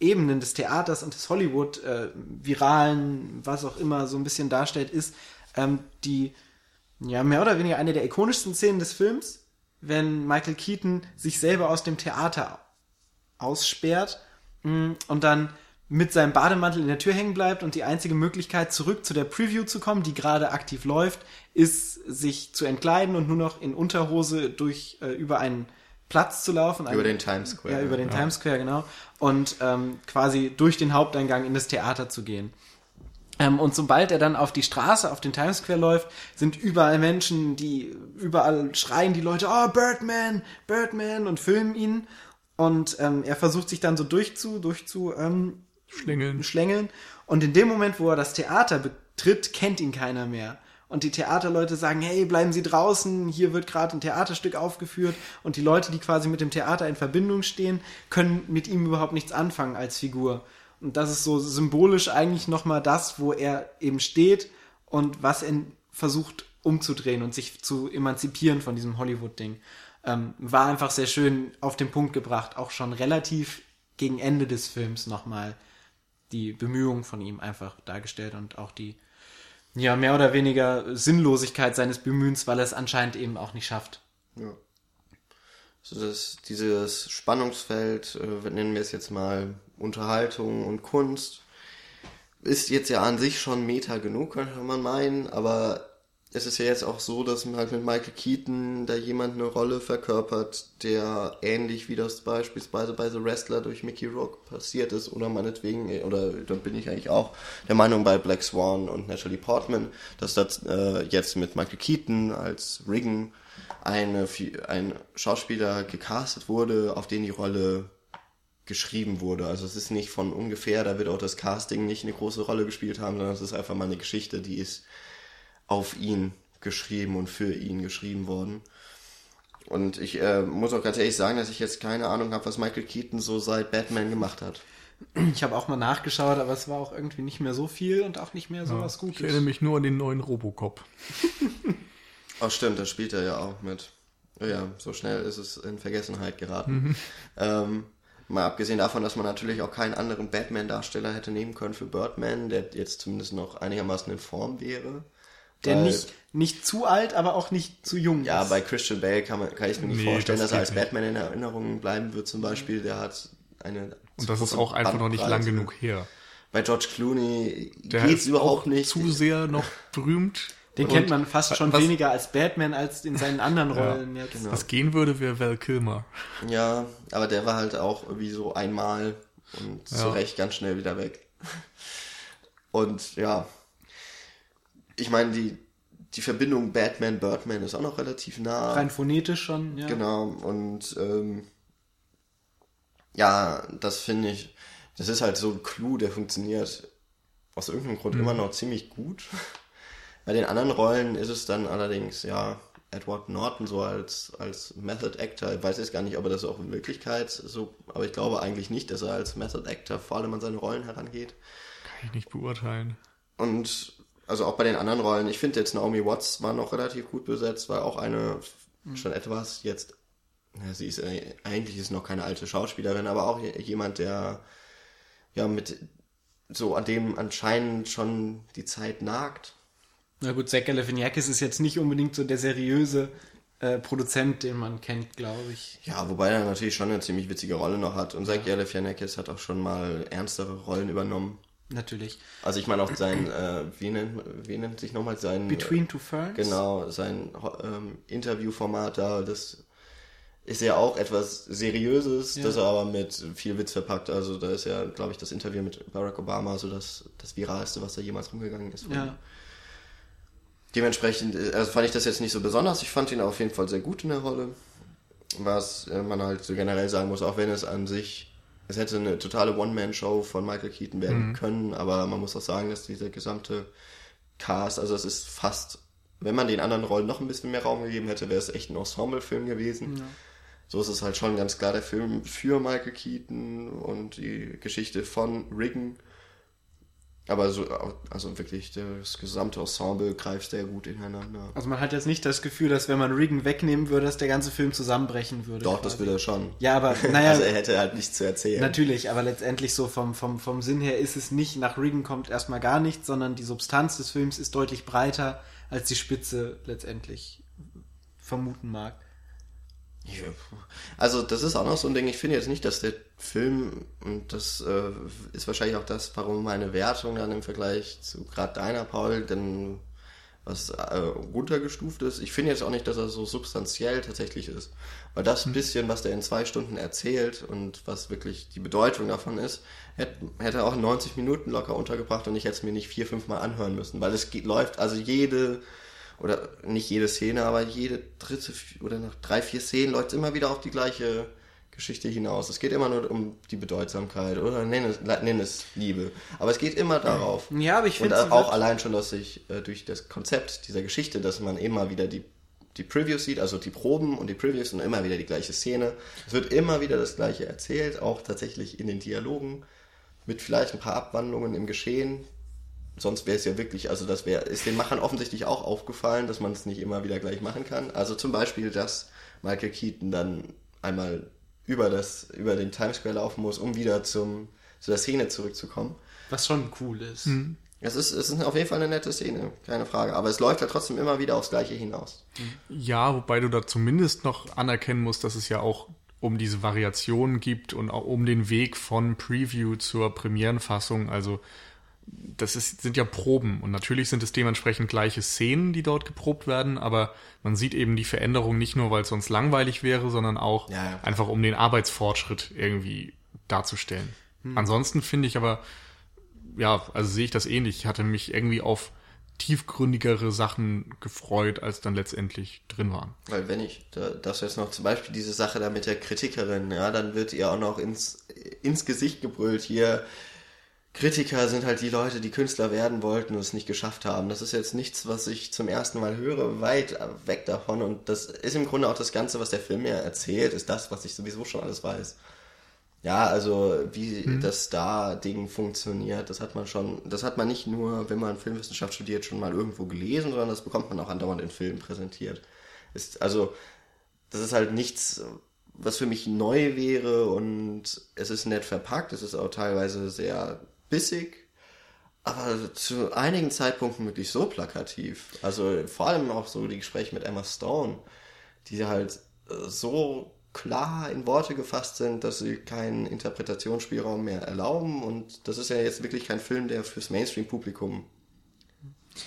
Ebenen des Theaters und des Hollywood, äh, viralen, was auch immer, so ein bisschen darstellt, ist ähm, die, ja, mehr oder weniger eine der ikonischsten Szenen des Films, wenn Michael Keaton sich selber aus dem Theater aussperrt mm, und dann mit seinem Bademantel in der Tür hängen bleibt und die einzige Möglichkeit, zurück zu der Preview zu kommen, die gerade aktiv läuft, ist, sich zu entkleiden und nur noch in Unterhose durch äh, über einen Platz zu laufen. Über den Times Square. Ja, über den Times Square, genau. Und ähm, quasi durch den Haupteingang in das Theater zu gehen. Ähm, und sobald er dann auf die Straße, auf den Times Square läuft, sind überall Menschen, die überall schreien die Leute, oh, Birdman, Birdman und filmen ihn. Und ähm, er versucht sich dann so durchzu, durchzu ähm, Schlängeln. schlängeln. Und in dem Moment, wo er das Theater betritt, kennt ihn keiner mehr. Und die Theaterleute sagen, hey, bleiben Sie draußen, hier wird gerade ein Theaterstück aufgeführt. Und die Leute, die quasi mit dem Theater in Verbindung stehen, können mit ihm überhaupt nichts anfangen als Figur. Und das ist so symbolisch eigentlich nochmal das, wo er eben steht und was er versucht umzudrehen und sich zu emanzipieren von diesem Hollywood-Ding. Ähm, war einfach sehr schön auf den Punkt gebracht, auch schon relativ gegen Ende des Films nochmal die Bemühungen von ihm einfach dargestellt und auch die, ja, mehr oder weniger Sinnlosigkeit seines Bemühens, weil er es anscheinend eben auch nicht schafft. Ja. So das, dieses Spannungsfeld, äh, nennen wir es jetzt mal Unterhaltung und Kunst, ist jetzt ja an sich schon Meta genug, könnte man meinen, aber es ist ja jetzt auch so, dass halt mit Michael Keaton da jemand eine Rolle verkörpert, der ähnlich wie das beispielsweise bei The Wrestler durch Mickey Rourke passiert ist oder meinetwegen, oder da bin ich eigentlich auch der Meinung bei Black Swan und Natalie Portman, dass das äh, jetzt mit Michael Keaton als Regan eine, ein Schauspieler gecastet wurde, auf den die Rolle geschrieben wurde. Also es ist nicht von ungefähr, da wird auch das Casting nicht eine große Rolle gespielt haben, sondern es ist einfach mal eine Geschichte, die ist auf ihn geschrieben und für ihn geschrieben worden. Und ich äh, muss auch ganz ehrlich sagen, dass ich jetzt keine Ahnung habe, was Michael Keaton so seit Batman gemacht hat. Ich habe auch mal nachgeschaut, aber es war auch irgendwie nicht mehr so viel und auch nicht mehr so Ja, was Gutes. ich erinnere mich nur an den neuen Robocop. Oh, stimmt, da spielt er ja auch mit. Ja, so schnell ist es in Vergessenheit geraten. Ähm, mal abgesehen davon, dass man natürlich auch keinen anderen Batman-Darsteller hätte nehmen können für Birdman, der jetzt zumindest noch einigermaßen in Form wäre. Der Weil- nicht, nicht zu alt, aber auch nicht zu jung Ja, ist. bei Christian Bale kann, man, kann ich mir nicht Nee, vorstellen, das dass er als nicht. Batman in Erinnerung bleiben wird zum Beispiel. Der hat eine... Und das ist auch einfach noch nicht lang genug her. Bei George Clooney Der geht's ist überhaupt auch nicht. zu sehr noch berühmt. Den Und kennt man fast schon was- weniger als Batman als in seinen anderen Rollen jetzt. genau. Was gehen würde, wäre Val Kilmer. Ja, aber der war halt auch irgendwie so einmal und zu Ja. Recht ganz schnell wieder weg. Und ja, ich meine, die, die Verbindung Batman-Birdman ist auch noch relativ nah. Rein phonetisch schon, ja. Genau, und ähm, ja, das finde ich, das ist halt so ein Clou, der funktioniert aus irgendeinem Grund immer noch ziemlich gut. Bei den anderen Rollen ist es dann allerdings, ja, Edward Norton so als, als Method Actor, ich weiß jetzt gar nicht, ob er das auch in Wirklichkeit so, aber ich glaube eigentlich nicht, dass er als Method Actor vor allem an seine Rollen herangeht. Kann ich nicht beurteilen. Und also auch bei den anderen Rollen, ich finde jetzt Naomi Watts war noch relativ gut besetzt, war auch eine schon etwas jetzt, ja, sie ist äh, eigentlich ist noch keine alte Schauspielerin, aber auch je- jemand, der ja mit so an dem anscheinend schon die Zeit nagt. Na gut, Zach Galifianakis ist jetzt nicht unbedingt so der seriöse äh, Produzent, den man kennt, glaube ich. Ja, wobei er natürlich schon eine ziemlich witzige Rolle noch hat und Zach Galifianakis hat auch schon mal ernstere Rollen übernommen. Natürlich. Also ich meine auch sein, äh, wie nennt, wie nennt sich nochmal sein... Between Two Ferns? Genau, sein ähm, Interviewformat da, das ist ja auch etwas Seriöses, Ja. das er aber mit viel Witz verpackt. Also da ist ja, glaube ich, das Interview mit Barack Obama so das, das viralste, was da jemals rumgegangen ist. Ja. Dementsprechend äh, also fand ich das jetzt nicht so besonders. Ich fand ihn auf jeden Fall sehr gut in der Rolle. Was äh, man halt so generell sagen muss, auch wenn es an sich, es hätte eine totale One-Man-Show von Michael Keaton werden können, aber man muss auch sagen, dass dieser gesamte Cast, also es ist fast, wenn man den anderen Rollen noch ein bisschen mehr Raum gegeben hätte, wäre es echt ein Ensemble-Film gewesen. Ja. So ist es halt schon ganz klar der Film für Michael Keaton und die Geschichte von Regan. Aber so, also wirklich, das gesamte Ensemble greift sehr gut ineinander. Also man hat jetzt nicht das Gefühl, dass wenn man Regan wegnehmen würde, dass der ganze Film zusammenbrechen würde. Doch, das quasi. will er schon. Ja, aber naja, Also er hätte halt nichts zu erzählen. natürlich, aber letztendlich so vom, vom, vom Sinn her ist es nicht, nach Regan kommt erstmal gar nichts, sondern die Substanz des Films ist deutlich breiter, als die Spitze letztendlich vermuten mag. Also das ist auch noch so ein Ding, ich finde jetzt nicht, dass der Film, und das äh, ist wahrscheinlich auch das, warum meine Wertung dann im Vergleich zu gerade deiner, Paul, dann was äh, runtergestuft ist. Ich finde jetzt auch nicht, dass er so substanziell tatsächlich ist. Weil das bisschen, was der in zwei Stunden erzählt und was wirklich die Bedeutung davon ist, hätte, hätte er auch in 90 Minuten locker untergebracht und ich hätte es mir nicht vier, fünf Mal anhören müssen. Weil es geht, läuft, also jede, oder nicht jede Szene, aber jede dritte oder nach drei, vier Szenen läuft immer wieder auf die gleiche Geschichte hinaus. Es geht immer nur um die Bedeutsamkeit oder nenn es, nenn es Liebe. Aber es geht immer darauf. Ja, aber ich Und finde auch allein schon, dass sich äh, durch das Konzept dieser Geschichte, dass man immer wieder die, die Previews sieht, also die Proben und die Previews und immer wieder die gleiche Szene. Es wird immer wieder das gleiche erzählt, auch tatsächlich in den Dialogen, mit vielleicht ein paar Abwandlungen im Geschehen. Sonst wäre es ja wirklich, also das wäre, ist den Machern offensichtlich auch aufgefallen, dass man es nicht immer wieder gleich machen kann. Also zum Beispiel, dass Michael Keaton dann einmal über, das, über den Times Square laufen muss, um wieder zum, zu der Szene zurückzukommen. was schon cool ist. Es ist, es ist auf jeden Fall eine nette Szene, keine Frage. Aber es läuft ja trotzdem immer wieder aufs Gleiche hinaus. Ja, wobei du da zumindest noch anerkennen musst, dass es ja auch um diese Variationen gibt und auch um den Weg von Preview zur Premierenfassung. Also das ist, sind ja Proben und natürlich sind es dementsprechend gleiche Szenen, die dort geprobt werden, aber man sieht eben die Veränderung nicht nur, weil es sonst langweilig wäre, sondern auch Ja, ja. einfach um den Arbeitsfortschritt irgendwie darzustellen. Ansonsten finde ich aber, ja, also sehe ich das ähnlich. Ich hatte mich irgendwie auf tiefgründigere Sachen gefreut, als dann letztendlich drin waren. Weil wenn ich, da, das jetzt noch zum Beispiel diese Sache da mit der Kritikerin, ja, dann wird ihr auch noch ins, ins Gesicht gebrüllt hier. Kritiker sind halt die Leute, die Künstler werden wollten und es nicht geschafft haben. Das ist jetzt nichts, was ich zum ersten Mal höre, weit weg davon. Und das ist im Grunde auch das Ganze, was der Film mir erzählt, ist das, was ich sowieso schon alles weiß. Ja, also wie das Star-Ding funktioniert, das hat man schon, das hat man nicht nur, wenn man Filmwissenschaft studiert, schon mal irgendwo gelesen, sondern das bekommt man auch andauernd in Filmen präsentiert. Ist, also, das ist halt nichts, was für mich neu wäre und es ist nett verpackt, es ist auch teilweise sehr bissig, aber zu einigen Zeitpunkten wirklich so plakativ. Also vor allem auch so die Gespräche mit Emma Stone, die halt äh, so klar in Worte gefasst sind, dass sie keinen Interpretationsspielraum mehr erlauben und das ist ja jetzt wirklich kein Film, der fürs Mainstream-Publikum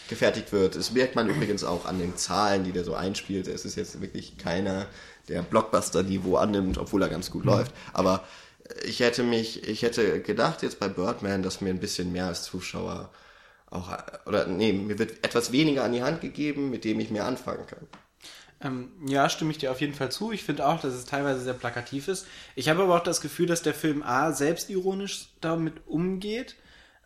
gefertigt wird. Das merkt man übrigens auch an den Zahlen, die der so einspielt. Es ist jetzt wirklich keiner, der Blockbuster-Niveau annimmt, obwohl er ganz gut läuft. Aber ich hätte mich, ich hätte gedacht jetzt bei Birdman, dass mir ein bisschen mehr als Zuschauer auch, oder nee, mir wird etwas weniger an die Hand gegeben, mit dem ich mehr anfangen kann. Ähm, ja, stimme ich dir auf jeden Fall zu. Ich finde auch, dass es teilweise sehr plakativ ist. Ich habe aber auch das Gefühl, dass der Film A selbstironisch damit umgeht.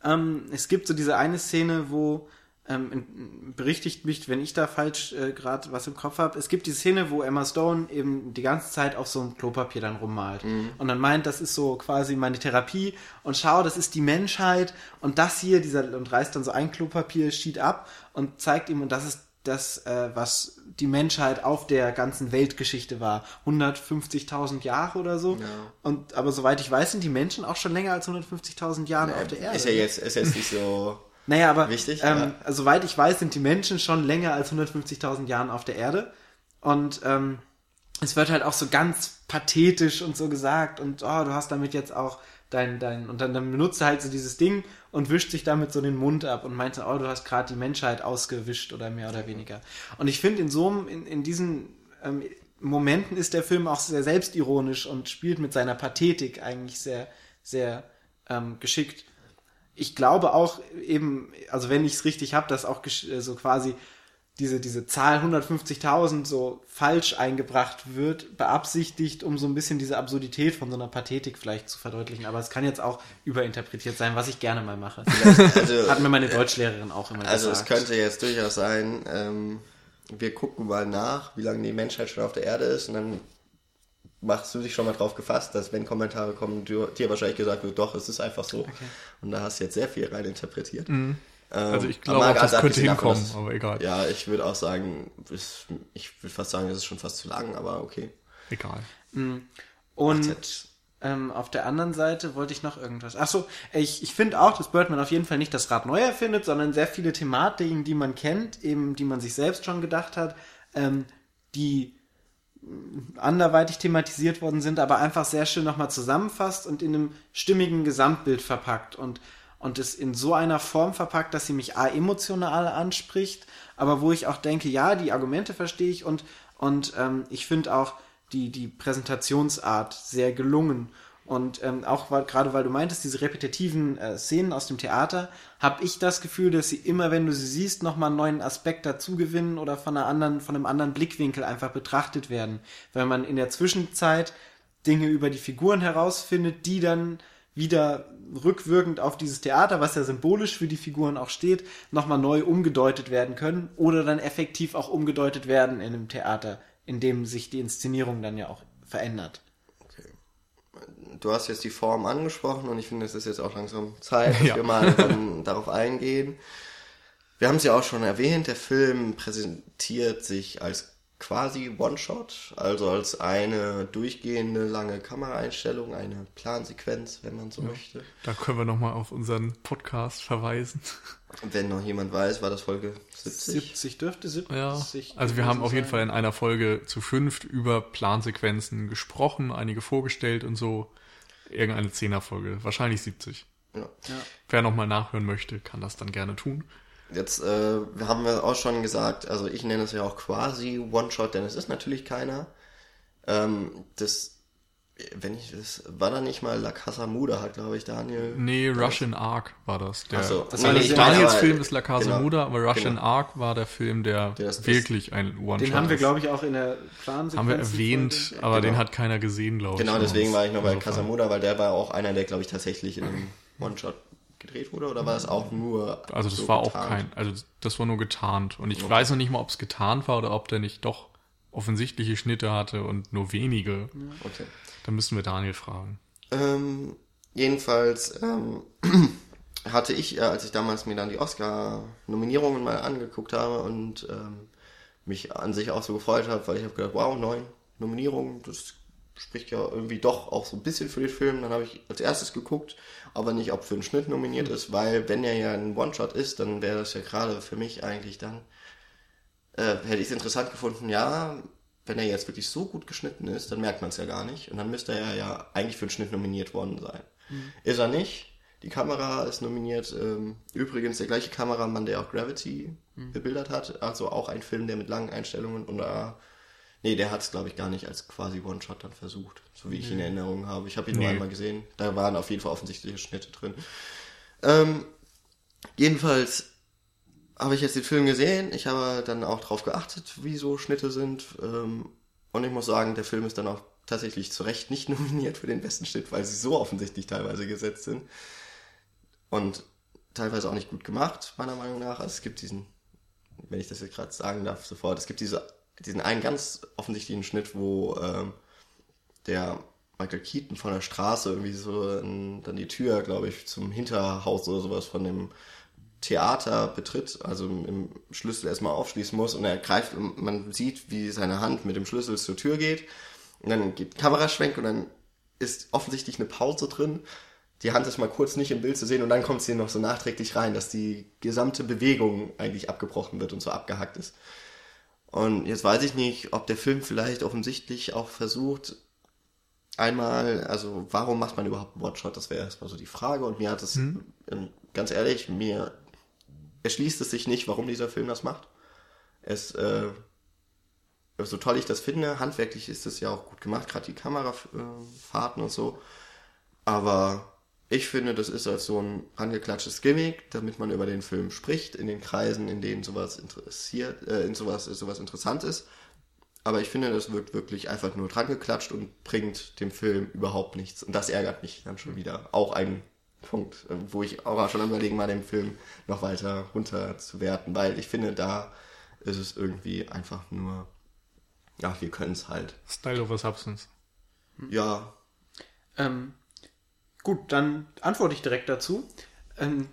Ähm, es gibt so diese eine Szene, wo ähm, berichtigt mich, wenn ich da falsch äh, gerade was im Kopf habe. Es gibt die Szene, wo Emma Stone eben die ganze Zeit auf so einem Klopapier dann rummalt und dann meint, das ist so quasi meine Therapie und schau, das ist die Menschheit und das hier, dieser und reißt dann so ein Klopapier-Sheet ab und zeigt ihm und das ist das, äh, was die Menschheit auf der ganzen Weltgeschichte war. 150.000 Jahre oder so. Und aber soweit ich weiß, sind die Menschen auch schon länger als 150.000 Jahre auf der Erde. Ist ja jetzt, ist jetzt nicht so. Naja, aber Wichtig, ähm, ja. also, soweit ich weiß, sind die Menschen schon länger als 150.000 Jahren auf der Erde. Und ähm, es wird halt auch so ganz pathetisch und so gesagt und oh, du hast damit jetzt auch dein, dein, und dann, dann benutzt er halt so dieses Ding und wischt sich damit so den Mund ab und meinte, oh, du hast gerade die Menschheit ausgewischt oder mehr oder weniger. Und ich finde, in so einem, in, in diesen ähm, Momenten ist der Film auch sehr selbstironisch und spielt mit seiner Pathetik eigentlich sehr, sehr ähm, geschickt ich glaube auch eben, also wenn ich es richtig habe, dass auch äh, so quasi diese, diese Zahl 150.000 so falsch eingebracht wird, beabsichtigt, um so ein bisschen diese Absurdität von so einer Pathetik vielleicht zu verdeutlichen. Aber es kann jetzt auch überinterpretiert sein, was ich gerne mal mache. Also, Hat mir meine Deutschlehrerin auch immer Also es gesagt. könnte jetzt durchaus sein, ähm, wir gucken mal nach, wie lange die Menschheit schon auf der Erde ist und dann machst du dich schon mal drauf gefasst, dass wenn Kommentare kommen, du, dir wahrscheinlich gesagt wird, doch, es ist einfach so. Und da hast du jetzt sehr viel rein interpretiert. Ähm, Also ich glaube, das könnte abgesehen davon, hinkommen, dass- aber egal. Ja, ich würde auch sagen, es- ich würde fast sagen, es ist schon fast zu lang, aber okay. Egal. Und ähm, auf der anderen Seite wollte ich noch irgendwas. Achso, ich, ich finde auch, dass Birdman auf jeden Fall nicht das Rad neu erfindet, sondern sehr viele Thematiken, die man kennt, eben die man sich selbst schon gedacht hat, ähm, die anderweitig thematisiert worden sind, aber einfach sehr schön nochmal zusammenfasst und in einem stimmigen Gesamtbild verpackt. Und und es in so einer Form verpackt, dass sie mich a emotional anspricht, aber wo ich auch denke, ja, die Argumente verstehe ich und und ähm, ich finde auch die die Präsentationsart sehr gelungen und ähm, auch weil, gerade weil du meintest, diese repetitiven äh, Szenen aus dem Theater, habe ich das Gefühl, dass sie immer, wenn du sie siehst, nochmal einen neuen Aspekt dazu gewinnen oder von, einer anderen, von einem anderen Blickwinkel einfach betrachtet werden. Weil man in der Zwischenzeit Dinge über die Figuren herausfindet, die dann wieder rückwirkend auf dieses Theater, was ja symbolisch für die Figuren auch steht, nochmal neu umgedeutet werden können oder dann effektiv auch umgedeutet werden in einem Theater, in dem sich die Inszenierung dann ja auch verändert du hast jetzt die Form angesprochen und ich finde, es ist jetzt auch langsam Zeit, dass ja. wir mal um, darauf eingehen. Wir haben es ja auch schon erwähnt, der Film präsentiert sich als quasi One-Shot, also als eine durchgehende lange Kameraeinstellung, eine Plansequenz, wenn man so ja, möchte. Da können wir nochmal auf unseren Podcast verweisen. Wenn noch jemand weiß, war das Folge 70? 70 dürfte 70. Ja, also wir haben auf jeden Fall in einer Folge zu fünft über Plansequenzen gesprochen, einige vorgestellt und so. Irgendeine Zehnerfolge, wahrscheinlich 70. Ja. ja. Wer nochmal nachhören möchte, kann das dann gerne tun. Jetzt äh, haben wir auch schon gesagt, also ich nenne es ja auch quasi One-Shot, denn es ist natürlich keiner. Ähm, das wenn ich das, war da nicht mal La Casa Muda, hat glaube ich Daniel. Nee, Russian Ark war das. Der, so, das war nicht Daniels Film ist La Casa genau, Muda, aber Russian genau. Ark war der Film, der, der wirklich ein One-Shot Den haben wir glaube ich auch in der Plansequenz. Haben wir erwähnt, aber genau. den hat keiner gesehen, glaube ich. Genau, deswegen war ich noch bei also Casa Muda, weil der war auch einer, der glaube ich tatsächlich in einem One-Shot gedreht wurde oder war das auch nur Also das so war getarnt? auch kein, also das war nur getarnt und ich okay. weiß noch nicht mal, ob es getarnt war oder ob der nicht doch offensichtliche Schnitte hatte und nur wenige. Okay. Dann müssen wir Daniel fragen. Ähm, jedenfalls ähm, hatte ich, äh, als ich damals mir dann die Oscar-Nominierungen mal angeguckt habe und ähm, mich an sich auch so gefreut habe, weil ich habe gedacht, wow, neun Nominierungen, das spricht ja irgendwie doch auch so ein bisschen für den Film. Dann habe ich als erstes geguckt, aber nicht, ob für einen Schnitt nominiert mhm. ist, weil wenn er ja ein One-Shot ist, dann wäre das ja gerade für mich eigentlich dann äh, hätte ich es interessant gefunden, ja, wenn er jetzt wirklich so gut geschnitten ist, dann merkt man es ja gar nicht. Und dann müsste er ja eigentlich für einen Schnitt nominiert worden sein. Mhm. Ist er nicht. Die Kamera ist nominiert. Ähm, übrigens der gleiche Kameramann, der auch Gravity mhm. bebildert hat. Also auch ein Film, der mit langen Einstellungen und äh, nee, der hat es glaube ich gar nicht als quasi One-Shot dann versucht, so wie ich ihn in Erinnerung habe. Ich habe ihn nee. nur einmal gesehen. Da waren auf jeden Fall offensichtliche Schnitte drin. Ähm, jedenfalls habe ich jetzt den Film gesehen. Ich habe dann auch darauf geachtet, wie so Schnitte sind. Ähm, und ich muss sagen, der Film ist dann auch tatsächlich zu Recht nicht nominiert für den besten Schnitt, weil sie so offensichtlich teilweise gesetzt sind. Und teilweise auch nicht gut gemacht, meiner Meinung nach. Also es gibt diesen, wenn ich das jetzt gerade sagen darf, sofort, es gibt diese, diesen einen ganz offensichtlichen Schnitt, wo ähm, der Michael Keaton von der Straße irgendwie so in, dann die Tür, glaube ich, zum Hinterhaus oder sowas von dem Theater betritt, also im Schlüssel erstmal aufschließen muss und er greift, man sieht, wie seine Hand mit dem Schlüssel zur Tür geht und dann geht Kameraschwenk und dann ist offensichtlich eine Pause drin. Die Hand ist mal kurz nicht im Bild zu sehen und dann kommt sie noch so nachträglich rein, dass die gesamte Bewegung eigentlich abgebrochen wird und so abgehackt ist. Und jetzt weiß ich nicht, ob der Film vielleicht offensichtlich auch versucht, einmal, also warum macht man überhaupt einen One-Shot? Das wäre erstmal so die Frage. Und mir hat es, hm. ganz ehrlich, mir erschließt es sich nicht, warum dieser Film das macht. Es, äh, so toll ich das finde, handwerklich ist es ja auch gut gemacht, gerade die Kamerafahrten und so. Aber ich finde, das ist als so ein angeklatschtes Gimmick, damit man über den Film spricht, in den Kreisen, in denen sowas interessiert, äh, in sowas, sowas interessant ist. Aber ich finde, das wird wirklich einfach nur dran geklatscht und bringt dem Film überhaupt nichts. Und das ärgert mich dann schon wieder. Auch ein Punkt, äh, wo ich auch schon überlegen war, den Film noch weiter runterzuwerten, weil ich finde, da ist es irgendwie einfach nur, ja, wir können es halt. Style over Substance. Ja. Ähm, gut, dann antworte ich direkt dazu. Ähm,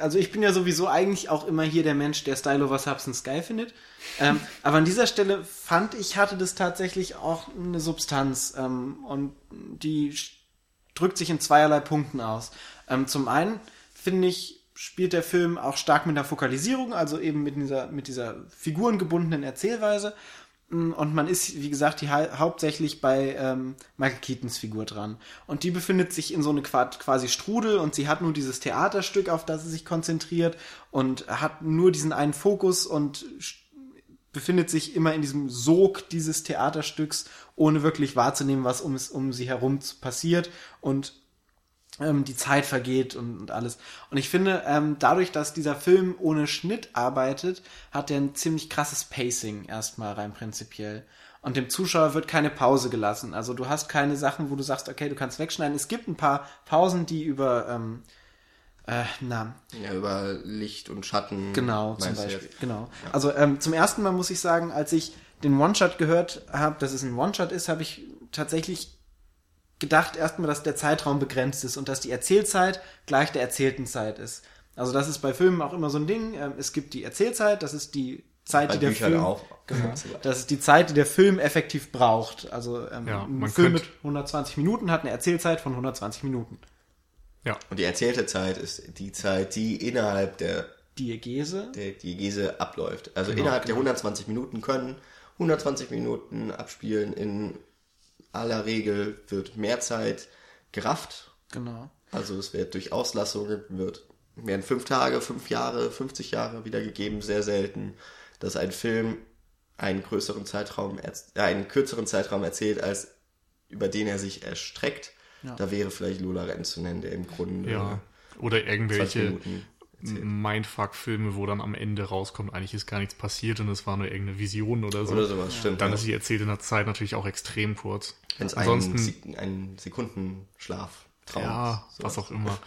also ich bin ja sowieso eigentlich auch immer hier der Mensch, der Style over Substance geil findet. Ähm, aber an dieser Stelle fand ich, hatte das tatsächlich auch eine Substanz. Ähm, und die drückt sich in zweierlei Punkten aus. Zum einen finde ich, spielt der Film auch stark mit der Fokalisierung, also eben mit dieser, mit dieser figurengebundenen Erzählweise. Und man ist, wie gesagt, die, hau- hauptsächlich bei ähm, Michael Keatons Figur dran. Und die befindet sich in so eine Qua- quasi Strudel und sie hat nur dieses Theaterstück, auf das sie sich konzentriert und hat nur diesen einen Fokus und befindet sich immer in diesem Sog dieses Theaterstücks, ohne wirklich wahrzunehmen, was um, um sie herum passiert. Und ähm, die Zeit vergeht und, und alles. Und ich finde, ähm, dadurch, dass dieser Film ohne Schnitt arbeitet, hat er ein ziemlich krasses Pacing erstmal rein prinzipiell. Und dem Zuschauer wird keine Pause gelassen. Also du hast keine Sachen, wo du sagst, okay, du kannst wegschneiden. Es gibt ein paar Pausen, die über, ähm, äh, na, Ja, über Licht und Schatten. Genau, zum Beispiel. Genau. Also ähm, zum ersten Mal muss ich sagen, als ich den One-Shot gehört habe, dass es ein One-Shot ist, habe ich tatsächlich gedacht erstmal, dass der Zeitraum begrenzt ist und dass die Erzählzeit gleich der erzählten Zeit ist. Also das ist bei Filmen auch immer so ein Ding. Ähm, es gibt die Erzählzeit, das ist die Zeit, Bei die der Büchern Film auch. Genau. Das ist die Zeit, die der Film effektiv braucht. Also ähm, Ja, ein man Film mit 120 Minuten hat eine Erzählzeit von 120 Minuten. Ja, Und die erzählte Zeit ist die Zeit, die innerhalb der, Diegese. der Diegese abläuft. Also Genau, innerhalb der 120 Minuten können 120 Minuten abspielen. In aller Regel wird mehr Zeit gerafft. Genau. Also es wird durch Auslassungen, wird, werden fünf Tage, fünf Jahre, 50 Jahre wiedergegeben. Sehr selten, dass ein Film einen größeren Zeitraum, äh, einen kürzeren Zeitraum erzählt, als über den er sich erstreckt. Da wäre vielleicht Lola Renn zu nennen, der im Grunde ja. Oder 20 irgendwelche. Mindfuck-Filme, wo dann am Ende rauskommt, eigentlich ist gar nichts passiert und es war nur irgendeine Vision oder so. Oder sowas, stimmt. Dann ja. ist die erzählte Zeit natürlich auch extrem kurz. Wenn es Ansonsten, ein, Se- ein Sekundenschlaf Traum ja, ist. was auch immer.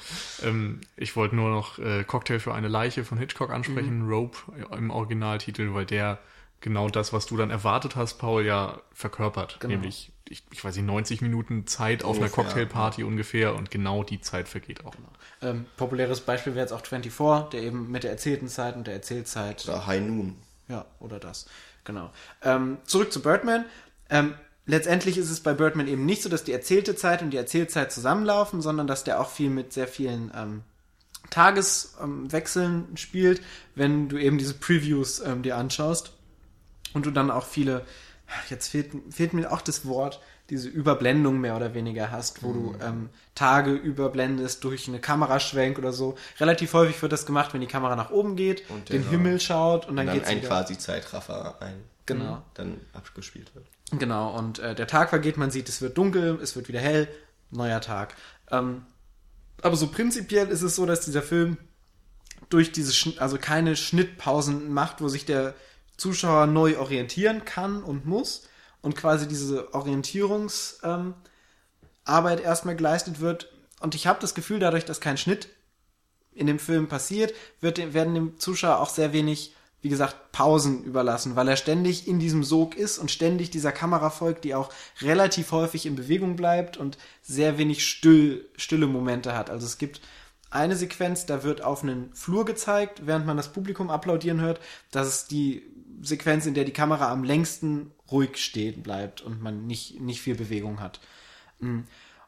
ähm, ich wollte nur noch äh, Cocktail für eine Leiche von Hitchcock ansprechen, Mhm. Rope im Originaltitel, weil der genau das, was du dann erwartet hast, Paul, ja verkörpert. Genau. Nämlich, ich, ich weiß nicht, 90 Minuten Zeit auf einer Ungefähr, Cocktailparty ungefähr und genau die Zeit vergeht auch. Ähm, populäres Beispiel wäre jetzt auch 24, der eben mit der erzählten Zeit und der Erzählzeit Oder High Noon. Ja, oder das. Genau. Ähm, zurück zu Birdman. Ähm, letztendlich ist es bei Birdman eben nicht so, dass die erzählte Zeit und die Erzählzeit zusammenlaufen, sondern dass der auch viel mit sehr vielen ähm, Tageswechseln spielt, wenn du eben diese Previews ähm, dir anschaust und du dann auch viele, jetzt fehlt, fehlt mir auch das Wort, diese Überblendung mehr oder weniger hast, wo du ähm, Tage überblendest durch eine Kameraschwenk oder so. Relativ häufig wird das gemacht, wenn die Kamera nach oben geht, Und den Himmel schaut und dann, Und dann geht's ein wieder. quasi Zeitraffer ein. Genau. Dann abgespielt wird. Genau, und äh, der Tag vergeht, man sieht, es wird dunkel, es wird wieder hell, neuer Tag. Ähm, aber so prinzipiell ist es so, dass dieser Film durch diese, Schn also keine Schnittpausen macht, wo sich der Zuschauer neu orientieren kann und muss und quasi diese Orientierungsarbeit ähm, erstmal geleistet wird. Und ich habe das Gefühl, dadurch, dass kein Schnitt in dem Film passiert, wird, werden dem Zuschauer auch sehr wenig, wie gesagt, Pausen überlassen, weil er ständig in diesem Sog ist und ständig dieser Kamera folgt, die auch relativ häufig in Bewegung bleibt und sehr wenig still, stille Momente hat. Also es gibt eine Sequenz, da wird auf einen Flur gezeigt, während man das Publikum applaudieren hört. Das ist die Sequenz, in der die Kamera am längsten ruhig stehen bleibt und man nicht, nicht viel Bewegung hat.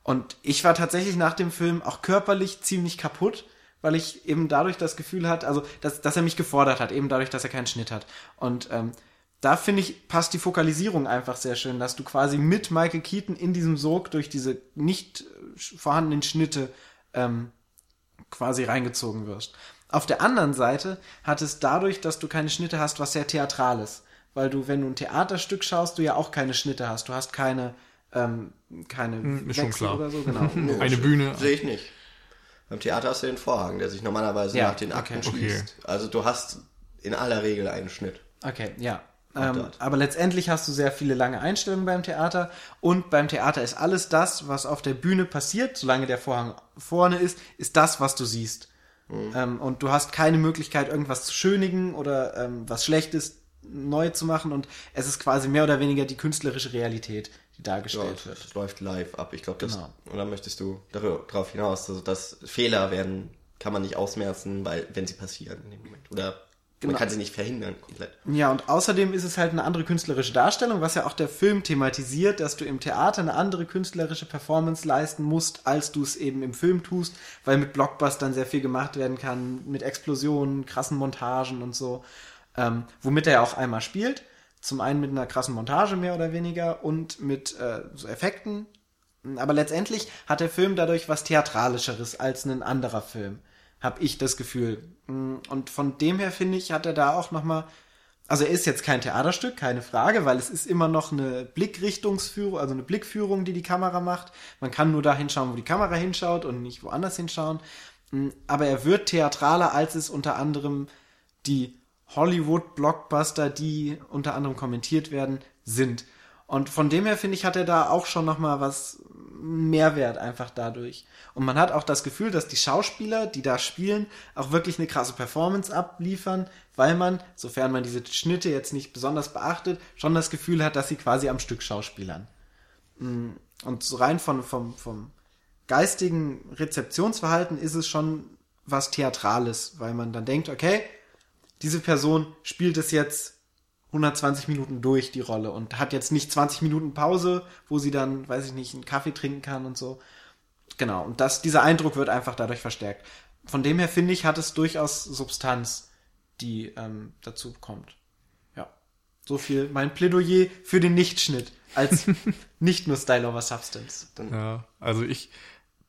Und ich war tatsächlich nach dem Film auch körperlich ziemlich kaputt, weil ich eben dadurch das Gefühl hatte, also dass, dass er mich gefordert hat, eben dadurch, dass er keinen Schnitt hat. Und ähm, da finde ich, passt die Fokalisierung einfach sehr schön, dass du quasi mit Michael Keaton in diesem Sog durch diese nicht äh, vorhandenen Schnitte ähm, quasi reingezogen wirst. Auf der anderen Seite hat es dadurch, dass du keine Schnitte hast, was sehr theatral ist. Weil du, wenn du ein Theaterstück schaust, du ja auch keine Schnitte hast. Du hast keine, ähm, keine Hm, schon klar. oder so, genau. Eine Bühne. Sehe ich nicht. Beim Theater hast du den Vorhang, der sich normalerweise Ja, nach den Akten okay. schließt. Also du hast in aller Regel einen Schnitt. Okay, ja. Ähm, aber letztendlich hast du sehr viele lange Einstellungen beim Theater und beim Theater ist alles das, was auf der Bühne passiert, solange der Vorhang vorne ist, ist das, was du siehst. Ähm, und du hast keine Möglichkeit, irgendwas zu schönigen oder ähm, was Schlechtes neu zu machen und es ist quasi mehr oder weniger die künstlerische Realität, die Ja, dargestellt wird. das läuft live ab. Ich glaube, das. Genau. Oder möchtest du darauf hinaus, also dass Fehler werden, kann man nicht ausmerzen, weil wenn sie passieren in dem Moment. Oder Genau. man kann sie nicht verhindern komplett. Ja, und außerdem ist es halt eine andere künstlerische Darstellung, was ja auch der Film thematisiert, dass du im Theater eine andere künstlerische Performance leisten musst, als du es eben im Film tust, weil mit Blockbustern sehr viel gemacht werden kann, mit Explosionen, krassen Montagen und so, ähm, womit er ja auch einmal spielt. Zum einen mit einer krassen Montage mehr oder weniger und mit äh, so Effekten. Aber letztendlich hat der Film dadurch was Theatralischeres als ein anderer Film. Hab ich das Gefühl. Und von dem her finde ich, hat er da auch nochmal also er ist jetzt kein Theaterstück, keine Frage, weil es ist immer noch eine Blickrichtungsführung, also eine Blickführung, die die Kamera macht. Man kann nur da hinschauen, wo die Kamera hinschaut und nicht woanders hinschauen. Mm, aber er wird theatraler, als es unter anderem die Hollywood-Blockbuster, die unter anderem kommentiert werden, sind. Und von dem her finde ich, hat er da auch schon noch mal was Mehrwert einfach dadurch. Und man hat auch das Gefühl, dass die Schauspieler, die da spielen, auch wirklich eine krasse Performance abliefern, weil man, sofern man diese Schnitte jetzt nicht besonders beachtet, schon das Gefühl hat, dass sie quasi am Stück schauspielern. Mm, und so rein von, vom, vom geistigen Rezeptionsverhalten ist es schon was Theatrales, weil man dann denkt, okay, diese Person spielt es jetzt 120 Minuten durch die Rolle und hat jetzt nicht 20 Minuten Pause, wo sie dann, weiß ich nicht, einen Kaffee trinken kann und so. Genau, und das, dieser Eindruck wird einfach dadurch verstärkt. Von dem her finde ich, hat es durchaus Substanz, die ähm, dazu kommt. Ja. So viel mein Plädoyer für den Nichtschnitt als nicht nur Style over Substance. ja, also ich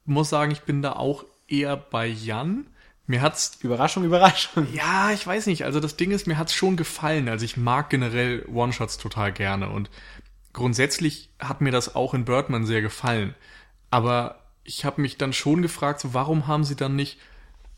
muss sagen, ich bin da auch eher bei Jan. Mir hat's Überraschung, Überraschung. Ja, ich weiß nicht. Also das Ding ist, mir hat's schon gefallen. Also ich mag generell One-Shots total gerne und grundsätzlich hat mir das auch in Birdman sehr gefallen. Aber ich habe mich dann schon gefragt, so warum haben sie dann nicht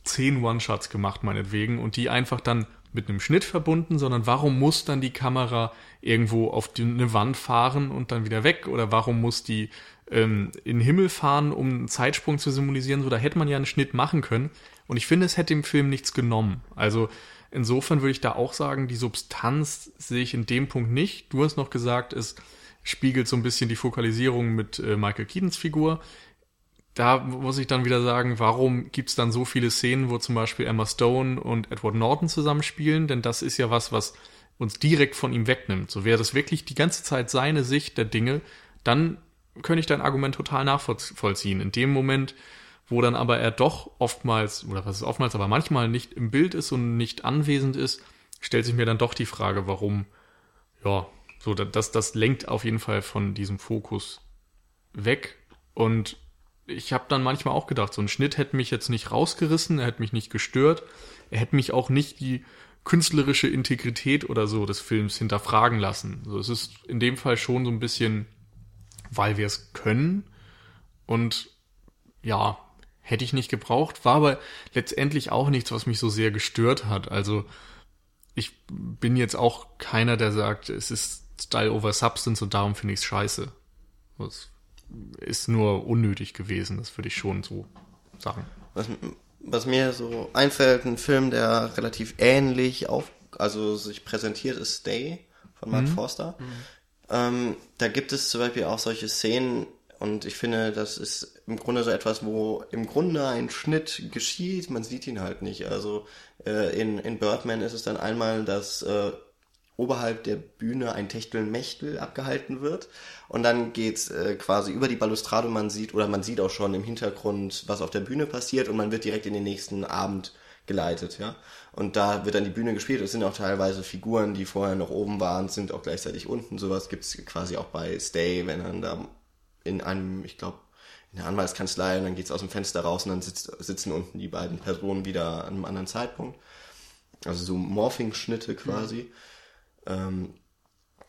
zehn One-Shots gemacht, meinetwegen, und die einfach dann mit einem Schnitt verbunden, sondern warum muss dann die Kamera irgendwo auf die, eine Wand fahren und dann wieder weg? Oder warum muss die ähm, in den Himmel fahren, um einen Zeitsprung zu symbolisieren? So, da hätte man ja einen Schnitt machen können. Und ich finde, es hätte dem Film nichts genommen. Also insofern würde ich da auch sagen, die Substanz sehe ich in dem Punkt nicht. Du hast noch gesagt, es spiegelt so ein bisschen die Fokalisierung mit äh, Michael Keatons Figur. Da muss ich dann wieder sagen, warum gibt es dann so viele Szenen, wo zum Beispiel Emma Stone und Edward Norton zusammenspielen? Denn das ist ja was, was uns direkt von ihm wegnimmt. So wäre das wirklich die ganze Zeit seine Sicht der Dinge, dann könnte ich dein Argument total nachvollziehen. In dem Moment, wo dann aber er doch oftmals, oder was ist oftmals, aber manchmal nicht im Bild ist und nicht anwesend ist, stellt sich mir dann doch die Frage, warum, ja, so, das, das lenkt auf jeden Fall von diesem Fokus weg. Und ich habe dann manchmal auch gedacht, so ein Schnitt hätte mich jetzt nicht rausgerissen, er hätte mich nicht gestört, er hätte mich auch nicht die künstlerische Integrität oder so des Films hinterfragen lassen. So, es ist in dem Fall schon so ein bisschen, weil wir es können und ja, hätte ich nicht gebraucht, war aber letztendlich auch nichts, was mich so sehr gestört hat. Also ich bin jetzt auch keiner, der sagt, es ist Style over Substance und darum finde ich es scheiße. Das ist nur unnötig gewesen, das würde ich schon so sagen. Was, was mir so einfällt, ein Film, der relativ ähnlich auf, also sich präsentiert, ist Stay von Mark mhm. Forster. Mhm. Ähm, da gibt es zum Beispiel auch solche Szenen, und ich finde, das ist im Grunde so etwas, wo im Grunde ein Schnitt geschieht, man sieht ihn halt nicht. Also äh, in, in Birdman ist es dann einmal, dass äh, oberhalb der Bühne ein Techtelmechtel abgehalten wird und dann geht's äh, quasi über die Balustrade, man sieht, oder man sieht auch schon im Hintergrund, was auf der Bühne passiert und man wird direkt in den nächsten Abend geleitet, ja. Und da wird dann die Bühne gespielt. Es sind auch teilweise Figuren, die vorher noch oben waren, sind auch gleichzeitig unten. Sowas gibt's quasi auch bei Stay, wenn dann da in einem, ich glaube, in der Anwaltskanzlei und dann geht's aus dem Fenster raus und dann sitzt, sitzen unten die beiden Personen wieder an einem anderen Zeitpunkt. Also so Morphing-Schnitte quasi. Mhm. Ähm,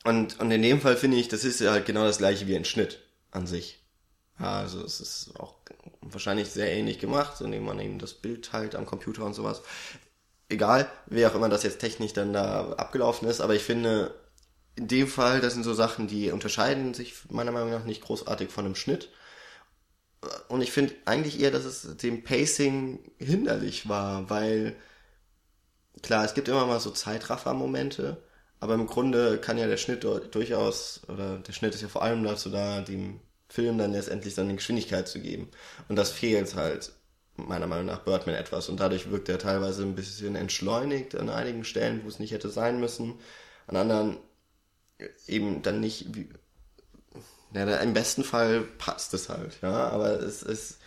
und, und in dem Fall finde ich, das ist ja halt genau das gleiche wie ein Schnitt an sich. Also es ist auch wahrscheinlich sehr ähnlich gemacht, indem man eben das Bild halt am Computer und sowas. Egal, wie auch immer das jetzt technisch dann da abgelaufen ist, aber ich finde, in dem Fall, das sind so Sachen, die unterscheiden sich meiner Meinung nach nicht großartig von einem Schnitt. Und ich finde eigentlich eher, dass es dem Pacing hinderlich war, weil klar, es gibt immer mal so Zeitraffer-Momente, aber im Grunde kann ja der Schnitt durchaus, oder der Schnitt ist ja vor allem dazu da, dem Film dann letztendlich dann eine Geschwindigkeit zu geben. Und das fehlt halt meiner Meinung nach Birdman etwas. Und dadurch wirkt er teilweise ein bisschen entschleunigt an einigen Stellen, wo es nicht hätte sein müssen. An anderen eben dann nicht, wie, ja, im besten Fall passt es halt, ja, aber es ist,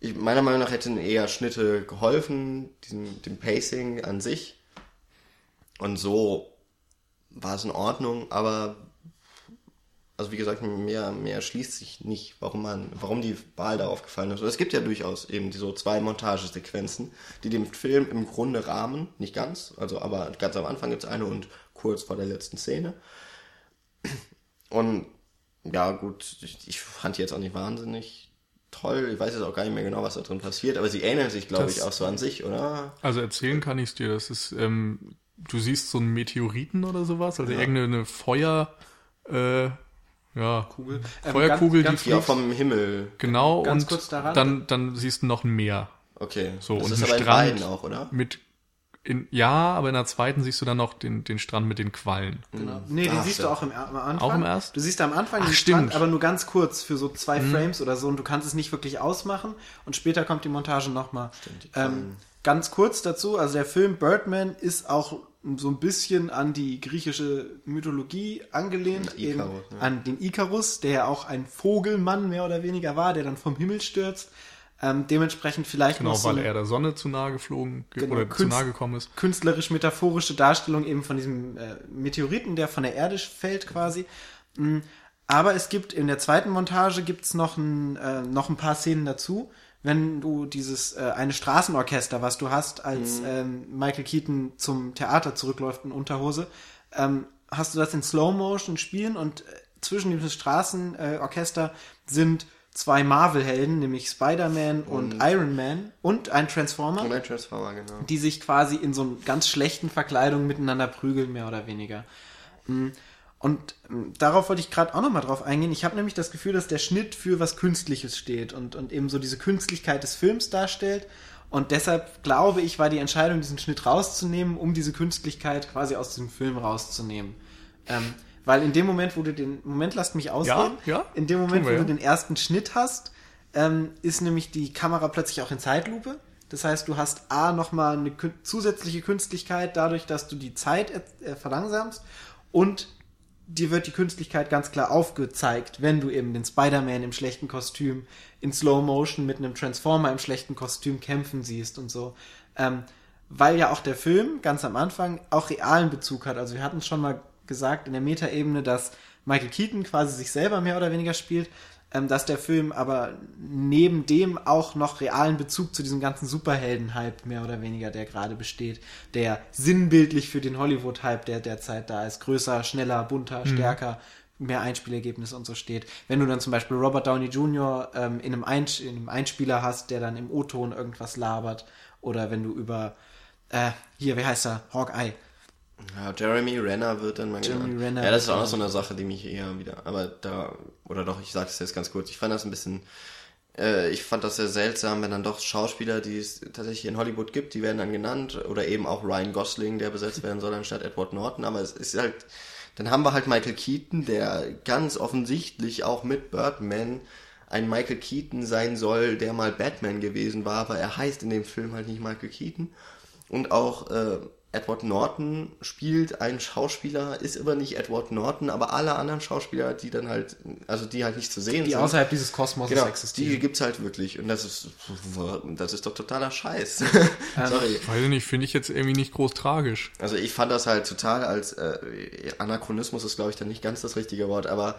ich, meiner Meinung nach hätten eher Schnitte geholfen, diesem, dem Pacing an sich. Und so war es in Ordnung, aber also wie gesagt, mehr, mehr schließt sich nicht, warum man, warum die Wahl darauf gefallen ist. Und es gibt ja durchaus eben so zwei Montagesequenzen, die den Film im Grunde rahmen, nicht ganz, also aber ganz am Anfang gibt es eine und kurz vor der letzten Szene. Und ja, gut, ich, ich fand die jetzt auch nicht wahnsinnig toll. Ich weiß jetzt auch gar nicht mehr genau, was da drin passiert, aber sie ähneln sich, glaube ich, auch so an sich, oder? Also erzählen kann ich dir, das ist, ähm, du siehst so einen Meteoriten oder sowas, also irgendeine Feuer, äh, ja, Kugel. Ähm, Feuerkugel, ganz- Die die auch vom Himmel. genau Ganz und kurz daran. dann dann siehst du noch ein Meer Okay. So, das und ist ein aber in Strand. beiden auch, oder? mit in ja, aber in der zweiten siehst du dann noch den den Strand mit den Quallen. Genau. Nee, den Ach, siehst du auch im, am Anfang. Auch im ersten? Du siehst am Anfang Ach, den stimmt. Strand, aber nur ganz kurz für so zwei Mhm. Frames oder so und du kannst es nicht wirklich ausmachen und später kommt die Montage nochmal. Ähm, ganz kurz dazu, also der Film Birdman ist auch so ein bisschen an die griechische Mythologie angelehnt, Ikarus, eben ja. an den Ikarus, der ja auch ein Vogelmann mehr oder weniger war, der dann vom Himmel stürzt. Ähm, dementsprechend vielleicht Genau, noch so weil er der Sonne zu nahe geflogen ge- Genau, oder zu nahe gekommen ist. künstlerisch-metaphorische Darstellung eben von diesem äh, Meteoriten, der von der Erde fällt quasi. Mm, Aber es gibt in der zweiten Montage gibt's noch ein, äh, noch ein paar Szenen dazu. Wenn du dieses äh, eine Straßenorchester, was du hast, als ähm, Michael Keaton zum Theater zurückläuft in Unterhose, ähm, hast du das in Slow Motion spielen und äh, zwischen diesem Straßenorchester äh, Orchester sind zwei Marvel-Helden, nämlich Spider-Man und Iron Man und ein Transformer Und ein Transformer, genau. die sich quasi in so ganz schlechten Verkleidungen miteinander prügeln, mehr oder weniger. Mm, Und mm, darauf wollte ich gerade auch nochmal drauf eingehen. Ich habe nämlich das Gefühl, dass der Schnitt für was Künstliches steht und, und eben so diese Künstlichkeit des Films darstellt. Und deshalb glaube ich, war die Entscheidung, diesen Schnitt rauszunehmen, um diese Künstlichkeit quasi aus diesem Film rauszunehmen. Ähm, weil in dem Moment, wo du den, Moment, lasst mich ausreden, ja, in dem Moment, wir, wo du ja. den ersten Schnitt hast, ähm, ist nämlich die Kamera plötzlich auch in Zeitlupe. Das heißt, du hast A nochmal eine zusätzliche Künstlichkeit dadurch, dass du die Zeit äh, verlangsamst und dir wird die Künstlichkeit ganz klar aufgezeigt, wenn du eben den Spider-Man im schlechten Kostüm in Slow Motion mit einem Transformer im schlechten Kostüm kämpfen siehst und so. Ähm, weil ja auch der Film ganz am Anfang auch realen Bezug hat. Also wir hatten es schon mal gesagt in der Metaebene, dass Michael Keaton quasi sich selber mehr oder weniger spielt, ähm, dass der Film aber neben dem auch noch realen Bezug zu diesem ganzen Superhelden-Hype mehr oder weniger, der gerade besteht, der sinnbildlich für den Hollywood-Hype, der derzeit da ist, größer, schneller, bunter, stärker, mehr Einspielergebnisse und so steht. Wenn du dann zum Beispiel Robert Downey Jr. Ähm, in, einem Einsch in einem Einspieler hast, der dann im O-Ton irgendwas labert, oder wenn du über, äh, hier, wie heißt er? Hawkeye. Ja, Jeremy Renner wird dann mal Jeremy genannt. Renner ja, das ist auch noch so eine Sache, die mich eher wieder, aber da, oder doch, ich sag's jetzt ganz kurz, ich fand das ein bisschen, äh, ich fand das sehr seltsam, wenn dann doch Schauspieler, die es tatsächlich in Hollywood gibt, die werden dann genannt, oder eben auch Ryan Gosling, der besetzt werden soll, anstatt Edward Norton, aber es ist halt, dann haben wir halt Michael Keaton, der ganz offensichtlich auch mit Birdman ein Michael Keaton sein soll, der mal Batman gewesen war, aber er heißt in dem Film halt nicht Michael Keaton. Und auch äh, Edward Norton spielt einen Schauspieler, ist aber nicht Edward Norton, aber alle anderen Schauspieler, die dann halt, also die halt nicht zu sehen Die sind. außerhalb dieses Kosmoses Genau, existieren. die gibt's halt wirklich. Und das ist, das ist doch totaler Scheiß. Ähm, Sorry. Weiß ich nicht, finde ich jetzt irgendwie nicht groß tragisch. Also ich fand das halt total als äh, Anachronismus ist glaube ich dann nicht ganz das richtige Wort, aber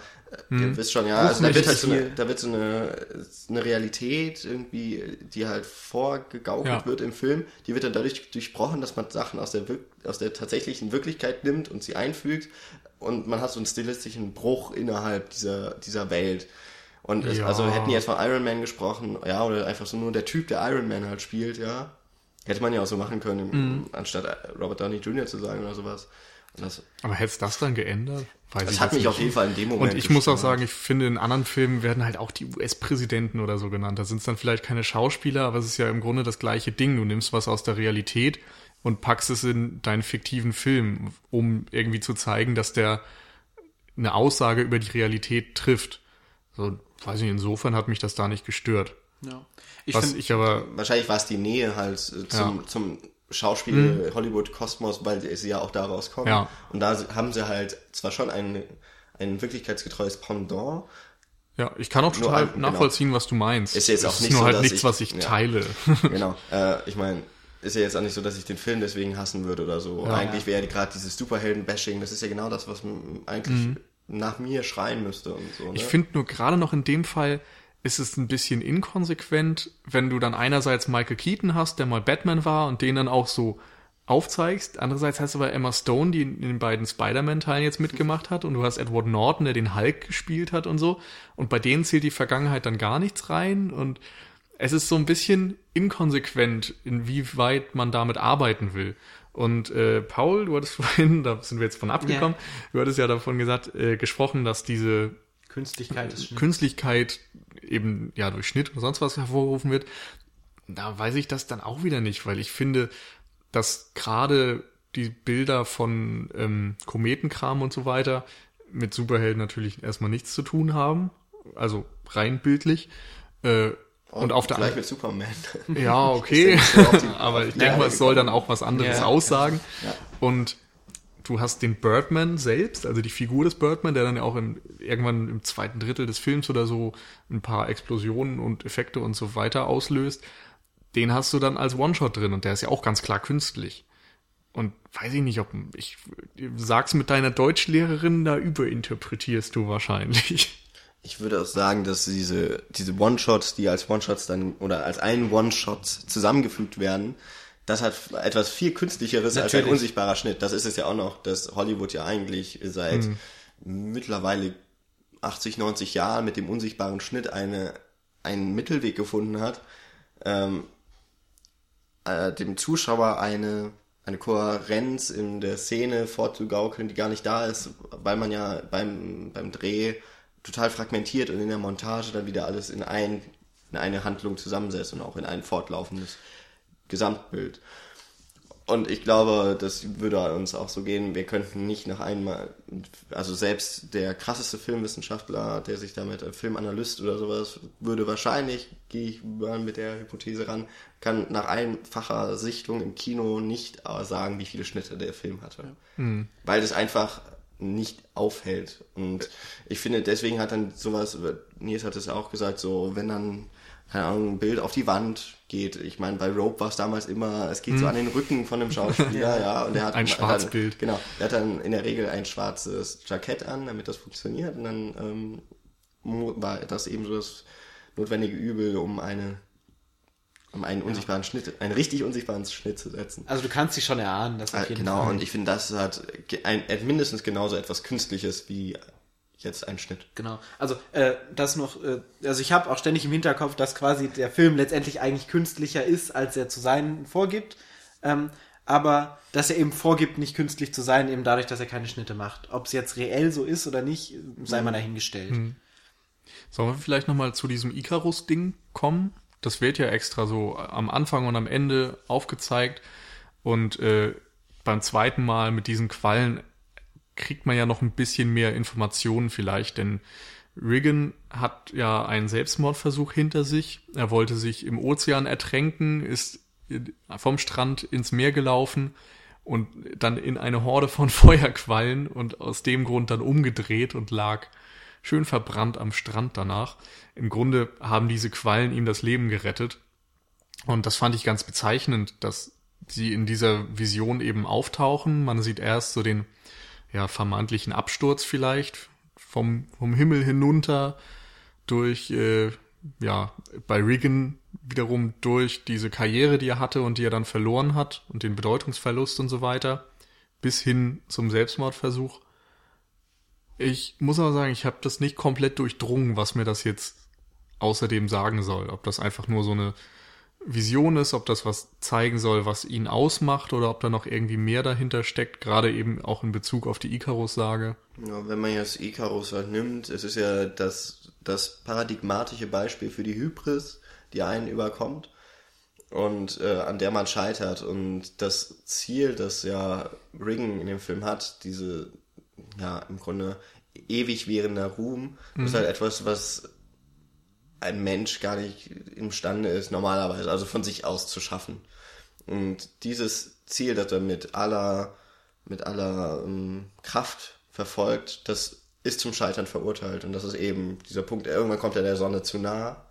äh, ihr wisst schon, ja, also da wird halt so eine, da wird so eine, eine Realität irgendwie, die halt vorgegaukelt Ja. wird im Film, die wird dann dadurch durchbrochen, dass man Sachen aus der, wirk aus der tatsächlichen Wirklichkeit nimmt und sie einfügt und man hat so einen stilistischen Bruch innerhalb dieser, dieser Welt. Und es, Ja. also hätten die jetzt von Iron Man gesprochen, ja, oder einfach so nur der Typ, der Iron Man halt spielt, ja, Hätte man ja auch so machen können, Mhm. anstatt Robert Downey Jr. zu sagen oder sowas. Das, Aber hätte es das dann geändert? Weiß das hat mich nicht. auf jeden Fall in dem Moment Und ich muss auch sagen, ich finde, in anderen Filmen werden halt auch die US-Präsidenten oder so genannt. Da sind es dann vielleicht keine Schauspieler, aber es ist ja im Grunde das gleiche Ding. Du nimmst was aus der Realität und packst es in deinen fiktiven Film, um irgendwie zu zeigen, dass der eine Aussage über die Realität trifft. So, weiß nicht, insofern hat mich das da nicht gestört. Ja. Ich Was find, ich aber, Wahrscheinlich war es die Nähe halt äh, zum, Ja. zum Schauspiel Hollywood-Kosmos, weil sie ja auch daraus kommen. Ja. Und da haben sie halt zwar schon ein, ein wirklichkeitsgetreues Pendant, ja, ich kann auch Nur total genau. nachvollziehen, was du meinst. Ist jetzt auch ist nicht nur so, halt dass nichts, ich- was ich ja. teile. genau. Äh, ich meine, ist ja jetzt auch nicht so, dass ich den Film deswegen hassen würde oder so. Ja. eigentlich wäre gerade dieses Superhelden-Bashing, das ist ja genau das, was eigentlich nach mir schreien müsste und so. Ne? Mhm. Ich finde nur gerade noch in dem Fall ist es ein bisschen inkonsequent, wenn du dann einerseits Michael Keaton hast, der mal Batman war und den dann auch so aufzeigst. Andererseits hast du aber Emma Stone, die in den beiden Spider-Man-Teilen jetzt mitgemacht hat und du hast Edward Norton, der den Hulk gespielt hat und so. Und bei denen zählt die Vergangenheit dann gar nichts rein und es ist so ein bisschen inkonsequent, inwieweit man damit arbeiten will. Und äh, Paul, du hattest vorhin, da sind wir jetzt von abgekommen, du hattest ja davon gesagt, äh, gesprochen, dass diese Künstlichkeit ist. Künstlichkeit eben ja durch Schnitt oder sonst was hervorgerufen wird, da weiß ich das dann auch wieder nicht, weil ich finde, dass gerade die Bilder von ähm, Kometenkram und so weiter mit Superhelden natürlich erstmal nichts zu tun haben, also rein bildlich. Äh, und auf der anderen mit Superman. ja, okay. Aber ich denke mal, es soll dann auch was anderes Ja. aussagen. Ja. Und du hast den Birdman selbst, also die Figur des Birdman, der dann ja auch im, irgendwann im zweiten Drittel des Films oder so ein paar Explosionen und Effekte und so weiter auslöst. Den hast du dann als One-Shot drin und der ist ja auch ganz klar künstlich. Und weiß ich nicht, ob ich sag's mit deiner Deutschlehrerin, da überinterpretierst du wahrscheinlich. Ich würde auch sagen, dass diese, diese One-Shots, die als One-Shots dann oder als ein One-Shot zusammengefügt werden, das hat etwas viel künstlicheres als ein Natürlich. unsichtbarer Schnitt. Das ist es ja auch noch, dass Hollywood ja eigentlich seit mittlerweile 80, 90 Jahren mit dem unsichtbaren Schnitt eine, einen Mittelweg gefunden hat, ähm, äh, dem Zuschauer eine, eine Kohärenz in der Szene vorzugaukeln, die gar nicht da ist, weil man ja beim, beim Dreh total fragmentiert und in der Montage dann wieder alles in, ein, in eine Handlung zusammensetzt und auch in ein fortlaufendes Gesamtbild. Und ich glaube, das würde uns auch so gehen, wir könnten nicht nach einmal, also selbst der krasseste Filmwissenschaftler, der sich damit, äh, Filmanalyst oder sowas, würde wahrscheinlich, gehe ich mal mit der Hypothese ran, kann nach einfacher Sichtung im Kino nicht äh, sagen, wie viele Schnitte der Film hatte. Weil es einfach nicht aufhält. Und ich finde, deswegen hat dann sowas, Nils hat es ja auch gesagt, so, wenn dann, keine Ahnung, ein Bild auf die Wand geht. Ich meine, bei Rope war es damals immer, es geht so an den Rücken von dem Schauspieler, ja, und der hat Ein Schwarzbild. Dann, genau, der hat dann in der Regel ein schwarzes Jackett an, damit das funktioniert. Und dann ähm, war das eben so das notwendige Übel, um eine um einen unsichtbaren Schnitt, einen richtig unsichtbaren Schnitt zu setzen. Also du kannst dich schon erahnen, dass auf Äh, jeden genau, Fall. und ich finde, das hat ein, äh, mindestens genauso etwas Künstliches wie jetzt ein Schnitt. Genau. Also äh, das noch, äh, also ich habe auch ständig im Hinterkopf, dass quasi der Film letztendlich eigentlich künstlicher ist, als er zu sein vorgibt. Ähm, aber dass er eben vorgibt, nicht künstlich zu sein, eben dadurch, dass er keine Schnitte macht. Ob es jetzt reell so ist oder nicht, sei mal dahingestellt. Sollen wir vielleicht nochmal zu diesem Icarus-Ding kommen? Das wird ja extra so am Anfang und am Ende aufgezeigt. Und äh, beim zweiten Mal mit diesen Quallen kriegt man ja noch ein bisschen mehr Informationen vielleicht, denn Regan hat ja einen Selbstmordversuch hinter sich. Er wollte sich im Ozean ertränken, ist vom Strand ins Meer gelaufen und dann in eine Horde von Feuerquallen und aus dem Grund dann umgedreht und lag schön verbrannt am Strand danach. Im Grunde haben diese Quallen ihm das Leben gerettet. Und das fand ich ganz bezeichnend, dass sie in dieser Vision eben auftauchen. Man sieht erst so den ja, vermeintlichen Absturz vielleicht vom, vom Himmel hinunter durch, äh, ja, bei Regan wiederum durch diese Karriere, die er hatte und die er dann verloren hat und den Bedeutungsverlust und so weiter, bis hin zum Selbstmordversuch. Ich muss aber sagen, ich habe das nicht komplett durchdrungen, was mir das jetzt außerdem sagen soll. Ob das einfach nur so eine Vision ist, ob das was zeigen soll, was ihn ausmacht oder ob da noch irgendwie mehr dahinter steckt, gerade eben auch in Bezug auf die Icarus-Sage. Ja, wenn man jetzt Icarus halt nimmt, es ist ja das, das paradigmatische Beispiel für die Hybris, die einen überkommt und äh, an der man scheitert. Und das Ziel, das ja Regan in dem Film hat, diese, ja, im Grunde ewig währender Ruhm, ist halt etwas, was ein Mensch gar nicht imstande ist, normalerweise, also von sich aus zu schaffen. Und dieses Ziel, das er mit aller, mit aller ähm, Kraft verfolgt, das ist zum Scheitern verurteilt. Und das ist eben dieser Punkt, irgendwann kommt er der Sonne zu nah.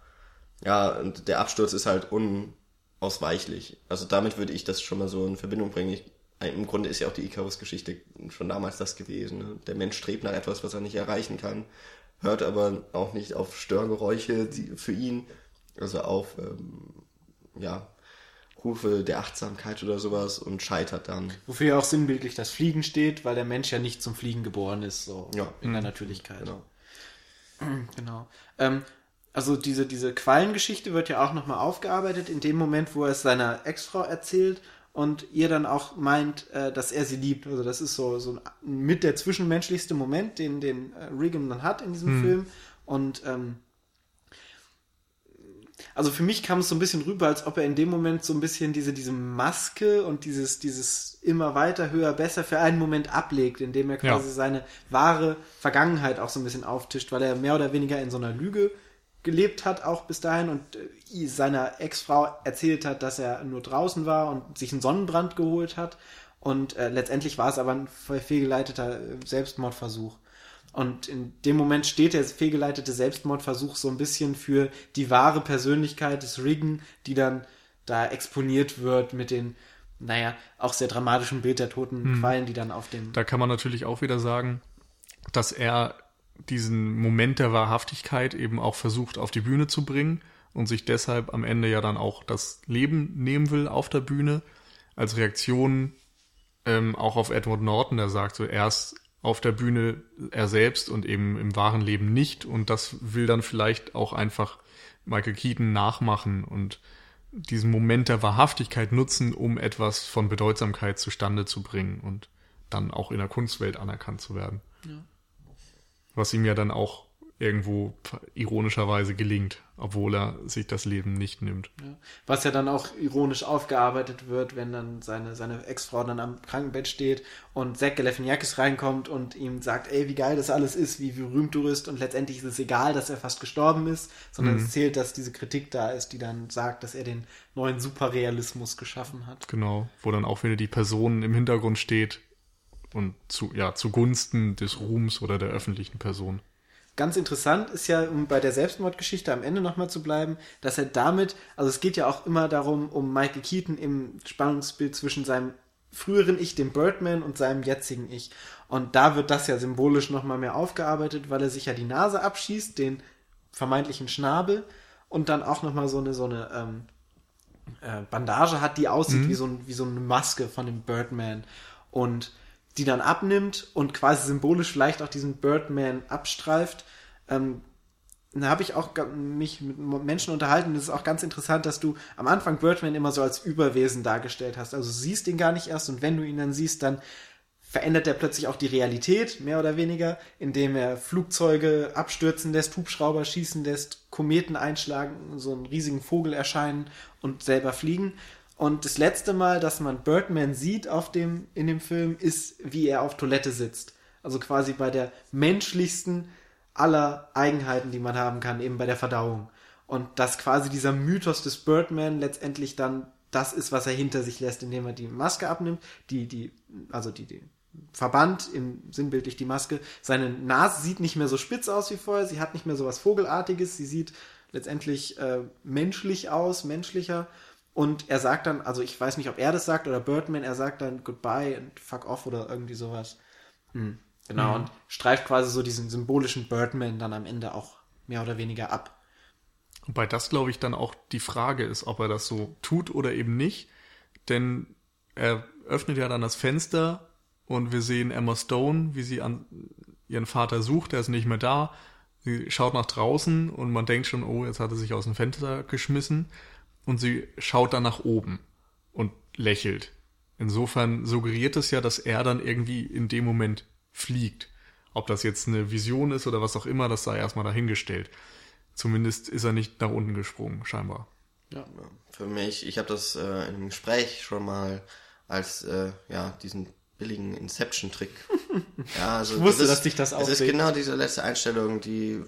Ja, und der Absturz ist halt un, unausweichlich. Also damit würde ich das schon mal so in Verbindung bringen. Ich, Im Grunde ist ja auch die Icarus-Geschichte schon damals das gewesen. Ne? Der Mensch strebt nach etwas, was er nicht erreichen kann, hört aber auch nicht auf Störgeräusche die, für ihn, also auf ähm, ja, Rufe der Achtsamkeit oder sowas und scheitert dann. Wofür ja auch sinnbildlich das Fliegen steht, weil der Mensch ja nicht zum Fliegen geboren ist, so Ja. in der Natürlichkeit. Genau. Genau. Ähm, also diese, diese Quallengeschichte wird ja auch nochmal aufgearbeitet in dem Moment, wo er es seiner Ex-Frau erzählt und ihr dann auch meint, äh, dass er sie liebt. Also das ist so, so ein, mit der zwischenmenschlichste Moment, den, den äh, Regan dann hat in diesem Film. Und ähm, also für mich kam es so ein bisschen rüber, als ob er in dem Moment so ein bisschen diese, diese Maske und dieses, dieses immer weiter, höher, besser für einen Moment ablegt, indem er quasi Ja. seine wahre Vergangenheit auch so ein bisschen auftischt, weil er mehr oder weniger in so einer Lüge gelebt hat, auch bis dahin und äh, seiner Ex-Frau erzählt hat, dass er nur draußen war und sich einen Sonnenbrand geholt hat. Und äh, letztendlich war es aber ein fehlgeleiteter äh, Selbstmordversuch. Und in dem Moment steht der fehlgeleitete Selbstmordversuch so ein bisschen für die wahre Persönlichkeit des Riggen, die dann da exponiert wird mit den, naja, auch sehr dramatischen Bild der toten Quallen, die dann auf dem. Da kann man natürlich auch wieder sagen, dass er diesen Moment der Wahrhaftigkeit eben auch versucht auf die Bühne zu bringen und sich deshalb am Ende ja dann auch das Leben nehmen will auf der Bühne als Reaktion ähm, auch auf Edward Norton, der sagt so erst auf der Bühne er selbst und eben im wahren Leben nicht und das will dann vielleicht auch einfach Michael Keaton nachmachen und diesen Moment der Wahrhaftigkeit nutzen, um etwas von Bedeutsamkeit zustande zu bringen und dann auch in der Kunstwelt anerkannt zu werden. Was ihm ja dann auch irgendwo ironischerweise gelingt, obwohl er sich das Leben nicht nimmt. Ja. Was ja dann auch ironisch aufgearbeitet wird, wenn dann seine, seine Ex-Frau dann am Krankenbett steht und Zach Galifianakis reinkommt und ihm sagt, ey, wie geil das alles ist, wie berühmt du bist und letztendlich ist es egal, dass er fast gestorben ist, sondern es zählt, dass diese Kritik da ist, die dann sagt, dass er den neuen Superrealismus geschaffen hat. Genau, wo dann auch wieder die Person im Hintergrund steht und zu, ja, zugunsten des Ruhms oder der öffentlichen Person. Ganz interessant ist ja, um bei der Selbstmordgeschichte am Ende nochmal zu bleiben, dass er damit, also es geht ja auch immer darum, um Michael Keaton im Spannungsbild zwischen seinem früheren Ich, dem Birdman, und seinem jetzigen Ich. Und da wird das ja symbolisch nochmal mehr aufgearbeitet, weil er sich ja die Nase abschießt, den vermeintlichen Schnabel, und dann auch nochmal so eine, so eine ähm, äh, Bandage hat, die aussieht wie, so ein, wie so eine Maske von dem Birdman. Und die dann abnimmt und quasi symbolisch vielleicht auch diesen Birdman abstreift. Ähm, da habe ich auch mich mit Menschen unterhalten. Das ist auch ganz interessant, dass du am Anfang Birdman immer so als Überwesen dargestellt hast. Also siehst ihn gar nicht erst und wenn du ihn dann siehst, dann verändert er plötzlich auch die Realität, mehr oder weniger, indem er Flugzeuge abstürzen lässt, Hubschrauber schießen lässt, Kometen einschlagen, so einen riesigen Vogel erscheinen und selber fliegen. Und das letzte Mal, dass man Birdman sieht auf dem, in dem Film, ist, wie er auf Toilette sitzt. Also quasi bei der menschlichsten aller Eigenheiten, die man haben kann, eben bei der Verdauung. Und dass quasi dieser Mythos des Birdman letztendlich dann das ist, was er hinter sich lässt, indem er die Maske abnimmt, die, die, also die, die Verband, im sinnbildlich die Maske. Seine Nase sieht nicht mehr so spitz aus wie vorher, sie hat nicht mehr so was Vogelartiges, sie sieht letztendlich äh, menschlich aus, menschlicher. Und er sagt dann, also ich weiß nicht, ob er das sagt oder Birdman, er sagt dann Goodbye and fuck off oder irgendwie sowas. Hm, genau, und streift quasi so diesen symbolischen Birdman dann am Ende auch mehr oder weniger ab. Wobei das, glaube ich, dann auch die Frage ist, ob er das so tut oder eben nicht. Denn er öffnet ja dann das Fenster und wir sehen Emma Stone, wie sie an ihren Vater sucht, er ist nicht mehr da. Sie schaut nach draußen und man denkt schon, oh, jetzt hat er sich aus dem Fenster geschmissen. Und sie schaut dann nach oben und lächelt. Insofern suggeriert es ja, dass er dann irgendwie in dem Moment fliegt. Ob das jetzt eine Vision ist oder was auch immer, das sei erstmal dahingestellt. Zumindest ist er nicht nach unten gesprungen, scheinbar. Ja. Für mich, ich habe das äh, in einem Gespräch schon mal als äh, ja diesen billigen Inception-Trick. ja, also Ich wusste, das ist, dass dich das Es ist genau diese letzte Einstellung, die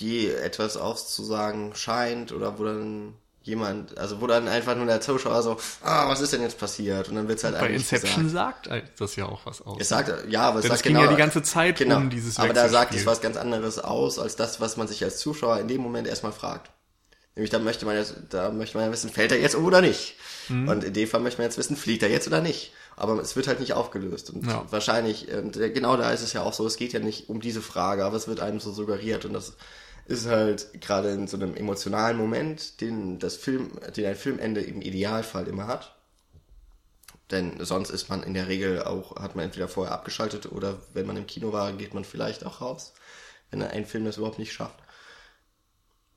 die etwas auszusagen scheint oder wo dann jemand, also wo dann einfach nur der Zuschauer so, ah, was ist denn jetzt passiert? Und dann wird's halt Bei eigentlich Inception gesagt. sagt das ja auch was aus. Es sagt, ja, aber es Denn sagt es ging genau, ja die ganze Zeit genau, um dieses Aber da sagt es was ganz anderes aus, als das, was man sich als Zuschauer in dem Moment erstmal fragt. Nämlich da möchte man jetzt, da möchte man ja wissen, fällt er jetzt um oder nicht. Und in dem Fall möchte man jetzt wissen, fliegt er jetzt oder nicht. Aber es wird halt nicht aufgelöst. Und Ja. wahrscheinlich, und äh, genau da ist es ja auch so, es geht ja nicht um diese Frage, aber es wird einem so suggeriert. Und das ist halt gerade in so einem emotionalen Moment, den das Film, den ein Filmende im Idealfall immer hat. Denn sonst ist man in der Regel auch, hat man entweder vorher abgeschaltet oder wenn man im Kino war, geht man vielleicht auch raus, wenn ein Film das überhaupt nicht schafft.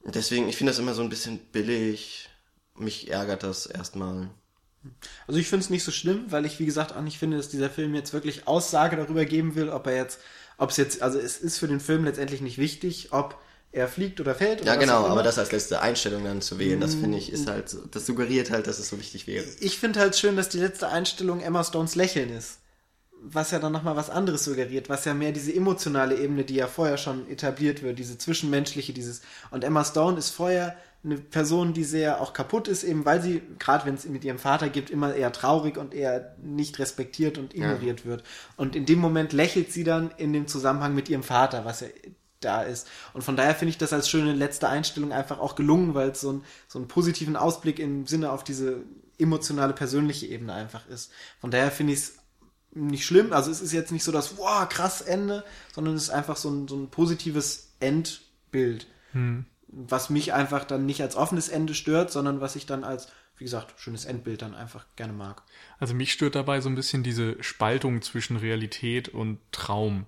Deswegen, ich finde das immer so ein bisschen billig. Mich ärgert das erstmal. Also ich finde es nicht so schlimm, weil ich, wie gesagt, auch nicht finde, dass dieser Film jetzt wirklich Aussage darüber geben will, ob er jetzt, ob es jetzt, also es ist für den Film letztendlich nicht wichtig, ob er fliegt oder fällt. Oder Ja, genau, aber das als letzte Einstellung dann zu wählen, das finde ich, ist halt, so- das suggeriert halt, dass es so wichtig wäre. Ich finde halt schön, dass die letzte Einstellung Emma Stones Lächeln ist. Was ja dann nochmal was anderes suggeriert, was ja mehr diese emotionale Ebene, die ja vorher schon etabliert wird, diese zwischenmenschliche, dieses. Und Emma Stone ist vorher eine Person, die sehr auch kaputt ist, eben weil sie, gerade wenn es mit ihrem Vater gibt, immer eher traurig und eher nicht respektiert und ignoriert wird. Und in dem Moment lächelt sie dann in dem Zusammenhang mit ihrem Vater, was ja da ist. Und von daher finde ich das als schöne letzte Einstellung einfach auch gelungen, weil es so, ein, so einen positiven Ausblick im Sinne auf diese emotionale, persönliche Ebene einfach ist. Von daher finde ich es nicht schlimm. Also es ist jetzt nicht so das, wow, krass Ende, sondern es ist einfach so ein, so ein positives Endbild. Was mich einfach dann nicht als offenes Ende stört, sondern was ich dann als, wie gesagt, schönes Endbild dann einfach gerne mag. Also mich stört dabei so ein bisschen diese Spaltung zwischen Realität und Traum.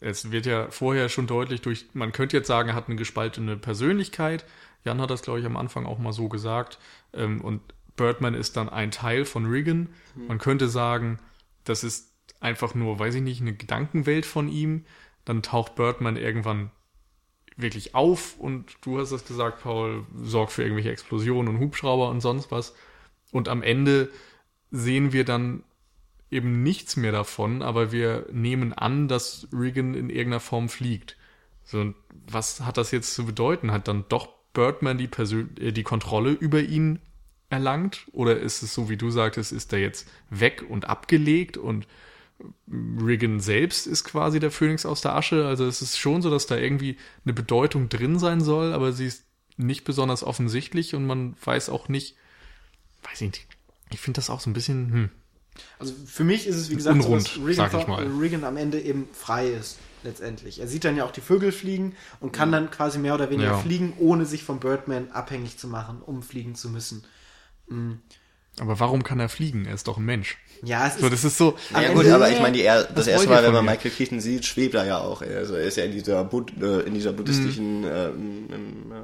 Es wird ja vorher schon deutlich durch, man könnte jetzt sagen, er hat eine gespaltene Persönlichkeit. Jan hat das, glaube ich, am Anfang auch mal so gesagt. Ähm, Und Birdman ist dann ein Teil von Regan. Man könnte sagen, das ist einfach nur, weiß ich nicht, eine Gedankenwelt von ihm. Dann taucht Birdman irgendwann wirklich auf und du hast es gesagt, Paul, sorgt für irgendwelche Explosionen und Hubschrauber und sonst was. Und am Ende sehen wir dann eben nichts mehr davon, aber wir nehmen an, dass Regan in irgendeiner Form fliegt. So, was hat das jetzt zu bedeuten? Hat dann doch Birdman die, Persön äh, die Kontrolle über ihn erlangt? Oder ist es so, wie du sagtest, ist er jetzt weg und abgelegt und Regan selbst ist quasi der Phönix aus der Asche? Also es ist schon so, dass da irgendwie eine Bedeutung drin sein soll, aber sie ist nicht besonders offensichtlich und man weiß auch nicht, weiß ich nicht, ich finde das auch so ein bisschen, hm, Also für mich ist es, wie gesagt, Unrund, so, dass Regan, sag ich vor- mal. Regan am Ende eben frei ist, letztendlich. Er sieht dann ja auch die Vögel fliegen und kann dann quasi mehr oder weniger Ja. fliegen, ohne sich vom Birdman abhängig zu machen, um fliegen zu müssen. aber warum kann er fliegen? Er ist doch ein Mensch. Ja, es ist, So, das ist so, Ja gut, aber ich meine, er, das erste Mal, wenn man mir? Michael Keaton sieht, schwebt er ja auch. Also er ist ja in dieser, Bud äh, in dieser buddhistischen ähm, im, äh,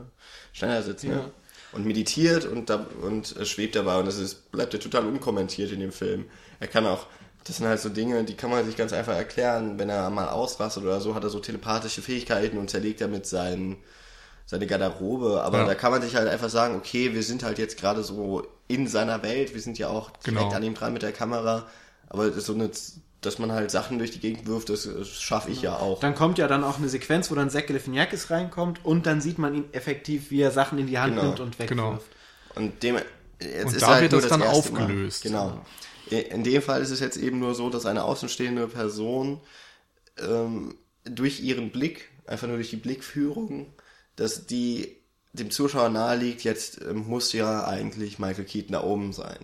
Schneidersitz, ne? Und meditiert und, da, und äh, schwebt dabei und das ist, bleibt ja total unkommentiert in dem Film. Er kann auch, das sind halt so Dinge, die kann man sich ganz einfach erklären, wenn er mal ausrastet oder so, hat er so telepathische Fähigkeiten und zerlegt damit seinen seine Garderobe, aber Ja. da kann man sich halt einfach sagen, okay, wir sind halt jetzt gerade so in seiner Welt, wir sind ja auch direkt Genau. an ihm dran mit der Kamera, aber das ist so eine, dass man halt Sachen durch die Gegend wirft, das, das schaffe ich ja auch. dann kommt ja dann auch eine Sequenz, wo dann Zach Galifianakis reinkommt und dann sieht man ihn effektiv, wie er Sachen in die Hand Genau, nimmt und wegwirft. genau. Und dem jetzt Und ist da halt wird nur das dann Mal. aufgelöst. Genau. In dem Fall ist es jetzt eben nur so, dass eine außenstehende Person ähm, durch ihren Blick, einfach nur durch die Blickführung, dass die dem Zuschauer naheliegt, jetzt muss ja eigentlich Michael Keaton da oben sein.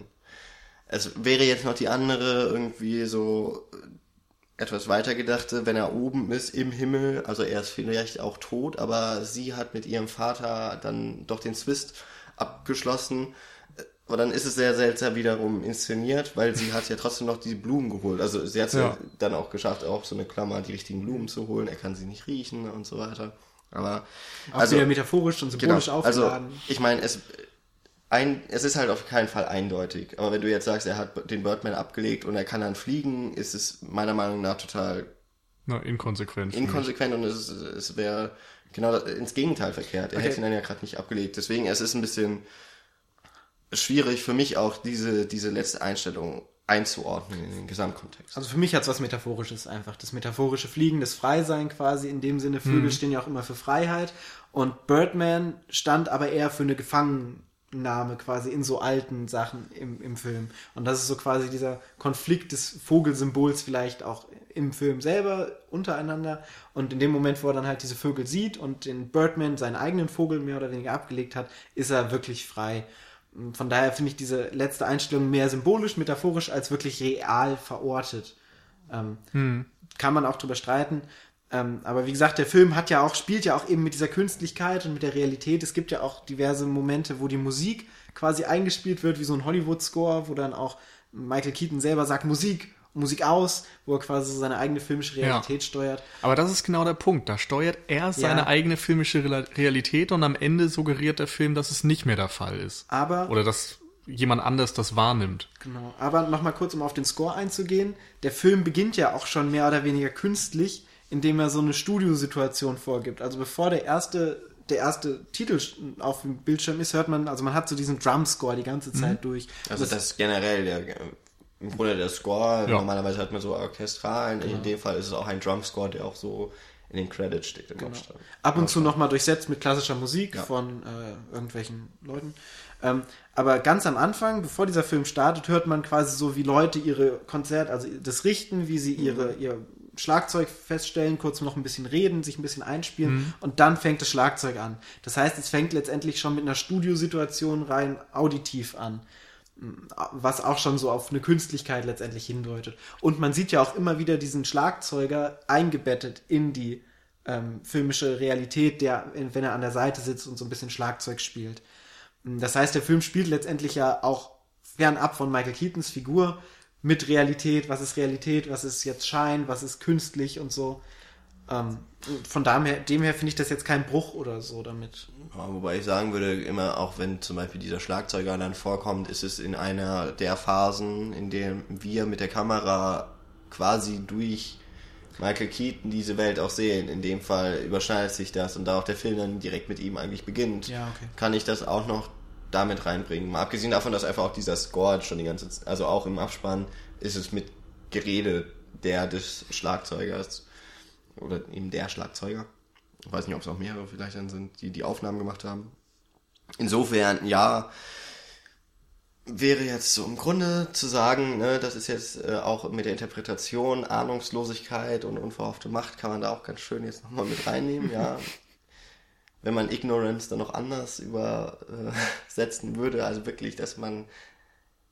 Es wäre jetzt noch die andere irgendwie so äh, etwas weitergedachte, wenn er oben ist im Himmel, also er ist vielleicht auch tot, aber sie hat mit ihrem Vater dann doch den Zwist abgeschlossen. Äh, Aber dann ist es sehr seltsam wiederum inszeniert, weil sie hat ja trotzdem noch die Blumen geholt. Also sie hat es ja. Ja. dann auch geschafft, auch so eine Klammer, die richtigen Blumen zu holen. Er kann sie nicht riechen und so weiter. Aber Auch also wieder metaphorisch und Genau. symbolisch Also, aufgeladen. ich meine, es, ein, es ist halt auf keinen Fall eindeutig. Aber wenn du jetzt sagst, er hat den Birdman abgelegt und er kann dann fliegen, ist es meiner Meinung nach total na, inkonsequent. inkonsequent und es, es wäre genau das- ins Gegenteil verkehrt. Er Okay. hätte ihn dann ja gerade nicht abgelegt. Deswegen, es ist ein bisschen schwierig für mich auch, diese, diese letzte Einstellung einzuordnen in den Gesamtkontext. Also für mich hat es was Metaphorisches einfach. Das metaphorische Fliegen, das Freisein quasi. In dem Sinne, Vögel Mhm. stehen ja auch immer für Freiheit. Und Birdman stand aber eher für eine Gefangennahme quasi in so alten Sachen im, im Film. Und das ist so quasi dieser Konflikt des Vogelsymbols vielleicht auch im Film selber untereinander. Und in dem Moment, wo er dann halt diese Vögel sieht und den Birdman seinen eigenen Vogel mehr oder weniger abgelegt hat, ist er wirklich frei. Von daher finde ich diese letzte Einstellung mehr symbolisch, metaphorisch als wirklich real verortet. Ähm, hm. Kann man auch drüber streiten. Ähm, aber wie gesagt, der Film hat ja auch, spielt ja auch eben mit dieser Künstlichkeit und mit der Realität. Es gibt ja auch diverse Momente, wo die Musik quasi eingespielt wird, wie so ein Hollywood-Score, wo dann auch Michael Keaton selber sagt Musik, Musik aus, wo er quasi so seine eigene filmische Realität ja. steuert. Aber das ist genau der Punkt. Da steuert er seine ja. eigene filmische Realität und am Ende suggeriert der Film, dass es nicht mehr der Fall ist. Aber. Oder dass jemand anders das wahrnimmt. Genau. Aber nochmal kurz, um auf den Score einzugehen. Der Film beginnt ja auch schon mehr oder weniger künstlich, indem er so eine Studiosituation vorgibt. Also bevor der erste der erste Titel auf dem Bildschirm ist, hört man, also man hat so diesen Drum-Score die ganze Zeit mhm. durch. Also das, das ist generell der im Grunde der Score. Ja. Normalerweise hat man so orchestralen. Genau. In dem Fall ist es auch ein Drum-Score, der auch so in den Credits steht. Genau. Ab und zu nochmal durchsetzt mit klassischer Musik ja. von äh, irgendwelchen Leuten. Ähm, aber ganz am Anfang, bevor dieser Film startet, hört man quasi so, wie Leute ihre Konzert, also das richten, wie sie ihre, mhm. ihr Schlagzeug feststellen, kurz noch ein bisschen reden, sich ein bisschen einspielen mhm. und dann fängt das Schlagzeug an. Das heißt, es fängt letztendlich schon mit einer Studiosituation rein auditiv an was auch schon so auf eine Künstlichkeit letztendlich hindeutet. Und man sieht ja auch immer wieder diesen Schlagzeuger eingebettet in die ähm, filmische Realität, der, wenn er an der Seite sitzt und so ein bisschen Schlagzeug spielt. Das heißt, der Film spielt letztendlich ja auch fernab von Michael Keatons Figur mit Realität, was ist Realität, was ist jetzt Schein, was ist künstlich und so. Ähm, von dem her, dem her finde ich das jetzt kein Bruch oder so damit. Ja, wobei ich sagen würde, immer auch wenn zum Beispiel dieser Schlagzeuger dann vorkommt, ist es in einer der Phasen, in denen wir mit der Kamera quasi durch Michael Keaton diese Welt auch sehen. In dem Fall überschneidet sich das und da auch der Film dann direkt mit ihm eigentlich beginnt, ja, okay. kann ich das auch noch damit reinbringen. Mal abgesehen davon, dass einfach auch dieser Score schon die ganze Zeit, also auch im Abspann ist es mit Gerede der des Schlagzeugers oder eben der Schlagzeuger. Ich weiß nicht, ob es auch mehrere vielleicht dann sind, die die Aufnahmen gemacht haben. Insofern, ja, wäre jetzt so im Grunde zu sagen, ne, das ist jetzt äh, auch mit der Interpretation, Ahnungslosigkeit und unverhoffte Macht kann man da auch ganz schön jetzt nochmal mit reinnehmen, ja. Wenn man Ignorance dann noch anders übersetzen würde, also wirklich, dass man,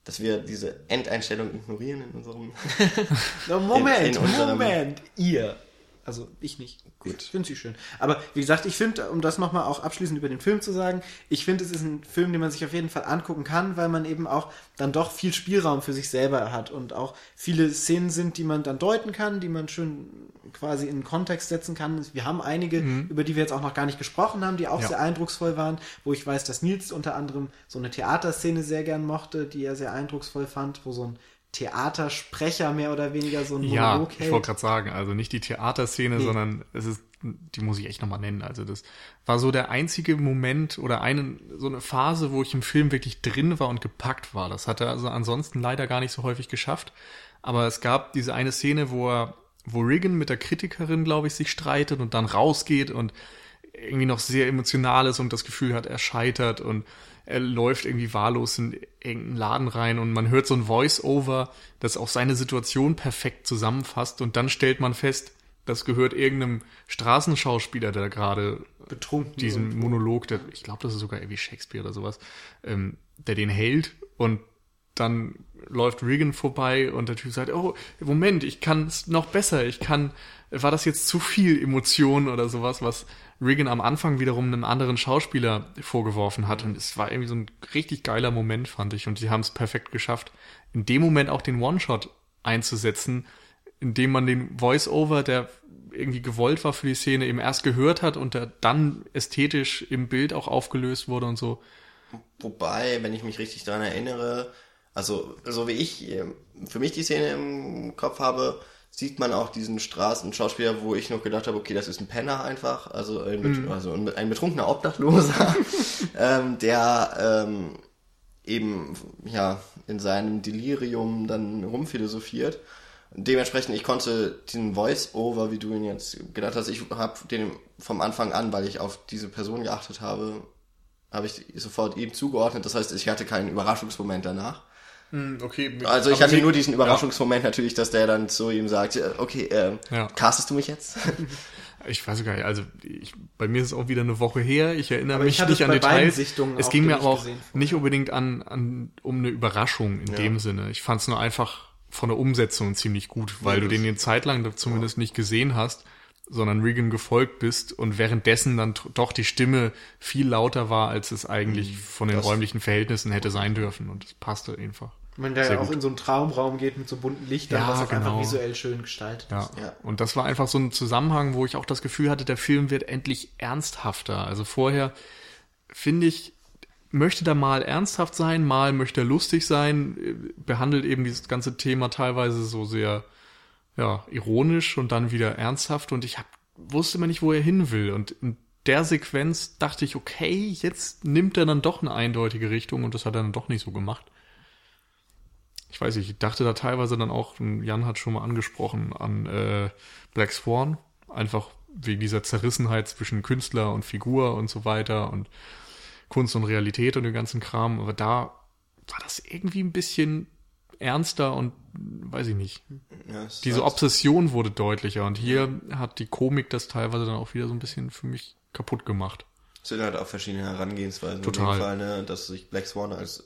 dass wir diese Endeinstellung ignorieren in unserem. no, Moment, in, in unserem, Moment, ihr. Also ich nicht. Gut. Ich finde sie schön. Aber wie gesagt, ich finde, um das nochmal auch abschließend über den Film zu sagen, ich finde, es ist ein Film, den man sich auf jeden Fall angucken kann, weil man eben auch dann doch viel Spielraum für sich selber hat und auch viele Szenen sind, die man dann deuten kann, die man schön quasi in Kontext setzen kann. Wir haben einige, mhm. über die wir jetzt auch noch gar nicht gesprochen haben, die auch ja. sehr eindrucksvoll waren, wo ich weiß, dass Nils unter anderem so eine Theaterszene sehr gern mochte, die er sehr eindrucksvoll fand, wo so ein Theatersprecher mehr oder weniger so ein ja, Monolog hält. ich wollte gerade sagen, also nicht die Theaterszene, nee. sondern es ist, die muss ich echt nochmal nennen. Also das war so der einzige Moment oder eine, so eine Phase, wo ich im Film wirklich drin war und gepackt war. Das hat er also ansonsten leider gar nicht so häufig geschafft. Aber es gab diese eine Szene, wo er, wo Regan mit der Kritikerin, glaube ich, sich streitet und dann rausgeht und irgendwie noch sehr emotional ist und das Gefühl hat, er scheitert und er läuft irgendwie wahllos in irgendeinen Laden rein und man hört so ein Voice-Over, das auch seine Situation perfekt zusammenfasst und dann stellt man fest, das gehört irgendeinem Straßenschauspieler, der gerade betrunken diesen Monolog, der, ich glaube, das ist sogar irgendwie Shakespeare oder sowas, ähm, der den hält und dann läuft Regan vorbei und der Typ sagt, oh, Moment, ich kann es noch besser, ich kann, war das jetzt zu viel Emotion oder sowas, was Regan am Anfang wiederum einem anderen Schauspieler vorgeworfen hat. Und es war irgendwie so ein richtig geiler Moment, fand ich. Und sie haben es perfekt geschafft, in dem Moment auch den One-Shot einzusetzen, indem man den Voice-Over, der irgendwie gewollt war für die Szene, eben erst gehört hat und der dann ästhetisch im Bild auch aufgelöst wurde und so. Wobei, wenn ich mich richtig daran erinnere, also so wie ich für mich die Szene im Kopf habe, sieht man auch diesen Straßenschauspieler, wo ich noch gedacht habe, okay, das ist ein Penner einfach, also ein, mhm. also ein betrunkener Obdachloser, ähm, der ähm, eben ja in seinem Delirium dann rumphilosophiert. Dementsprechend, ich konnte diesen Voice-Over, wie du ihn jetzt gedacht hast, ich habe den vom Anfang an, weil ich auf diese Person geachtet habe, habe ich sofort ihm zugeordnet. Das heißt, ich hatte keinen Überraschungsmoment danach. Okay, Also ich hatte nur diesen Überraschungsmoment natürlich, dass der dann zu ihm sagt, äh, okay, ähm, Ja. castest du mich jetzt? Ich weiß gar nicht, also ich, bei mir ist es auch wieder eine Woche her, ich erinnere Aber mich ich nicht an Details. Es ging mir aber auch nicht unbedingt an, an um eine Überraschung in dem Sinne. Ich fand es nur einfach von der Umsetzung ziemlich gut, weil Ja, du den eine Zeit lang da zumindest nicht gesehen hast, sondern Regan gefolgt bist und währenddessen dann doch die Stimme viel lauter war, als es eigentlich von den Mhm. das- räumlichen Verhältnissen hätte sein dürfen und es passte einfach. Wenn der ja auch gut. in so einen Traumraum geht mit so bunten Lichtern, Ja, was auch einfach genau. visuell schön gestaltet Ja. ist. Ja. Und das war einfach so ein Zusammenhang, wo ich auch das Gefühl hatte, der Film wird endlich ernsthafter. Also vorher finde ich, möchte da mal ernsthaft sein, mal möchte er lustig sein, äh, behandelt eben dieses ganze Thema teilweise so sehr ja, ironisch und dann wieder ernsthaft und ich hab, wusste immer nicht, wo er hin will. Und in der Sequenz dachte ich, okay, jetzt nimmt er dann doch eine eindeutige Richtung und das hat er dann doch nicht so gemacht. Ich weiß nicht, ich dachte da teilweise dann auch, Jan hat schon mal angesprochen, an äh, Black Swan, einfach wegen dieser Zerrissenheit zwischen Künstler und Figur und so weiter und Kunst und Realität und dem ganzen Kram, aber da war das irgendwie ein bisschen ernster und weiß ich nicht. Ja, es Diese war- Obsession wurde deutlicher und hier hat die Komik das teilweise dann auch wieder so ein bisschen für mich kaputt gemacht. Es sind halt auch verschiedene Herangehensweisen. Total. In dem Fall, ne, dass sich Black Swan als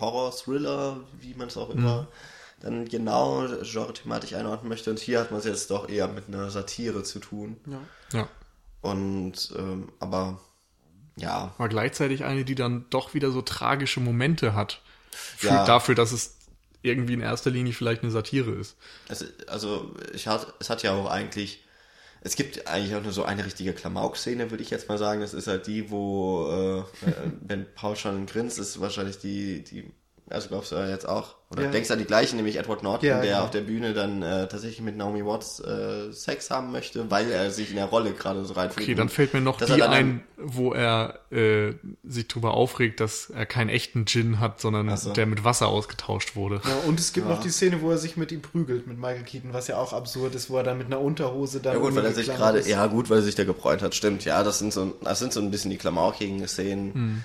Psycho-Horror-Thriller, wie man es auch immer, Mhm. dann genau genre-thematisch einordnen möchte. Und hier hat man es jetzt doch eher mit einer Satire zu tun. Ja. Ja. Und, ähm, aber, ja, Aber gleichzeitig eine, die dann doch wieder so tragische Momente hat. Für, Ja. Dafür, dass es irgendwie in erster Linie vielleicht eine Satire ist. es, also, ich hat, es hat ja auch eigentlich, es gibt eigentlich auch nur so eine richtige Klamauk-Szene, würde ich jetzt mal sagen. Das ist halt die, wo, äh, äh, wenn Paul schon grinst, ist wahrscheinlich die, die, also glaubst du ja jetzt auch, oder Ja. denkst an die gleiche, nämlich Edward Norton, Ja, der genau. auf der Bühne dann äh, tatsächlich mit Naomi Watts äh, Sex haben möchte, weil er sich in der Rolle gerade so reinfühlt. Okay, dann fällt mir noch die dann ein, wo er äh, sich drüber aufregt, dass er keinen echten Gin hat, sondern Ach so. der mit Wasser ausgetauscht wurde. Ja, und es gibt Ja. noch die Szene, wo er sich mit ihm prügelt, mit Michael Keaton, was ja auch absurd ist, wo er dann mit einer Unterhose dann. Ja gut, weil er sich gerade, ist. ja gut, weil er sich da gebräunt hat, stimmt. Ja, das sind so, das sind so ein bisschen die klamaukigen Szenen. Hm.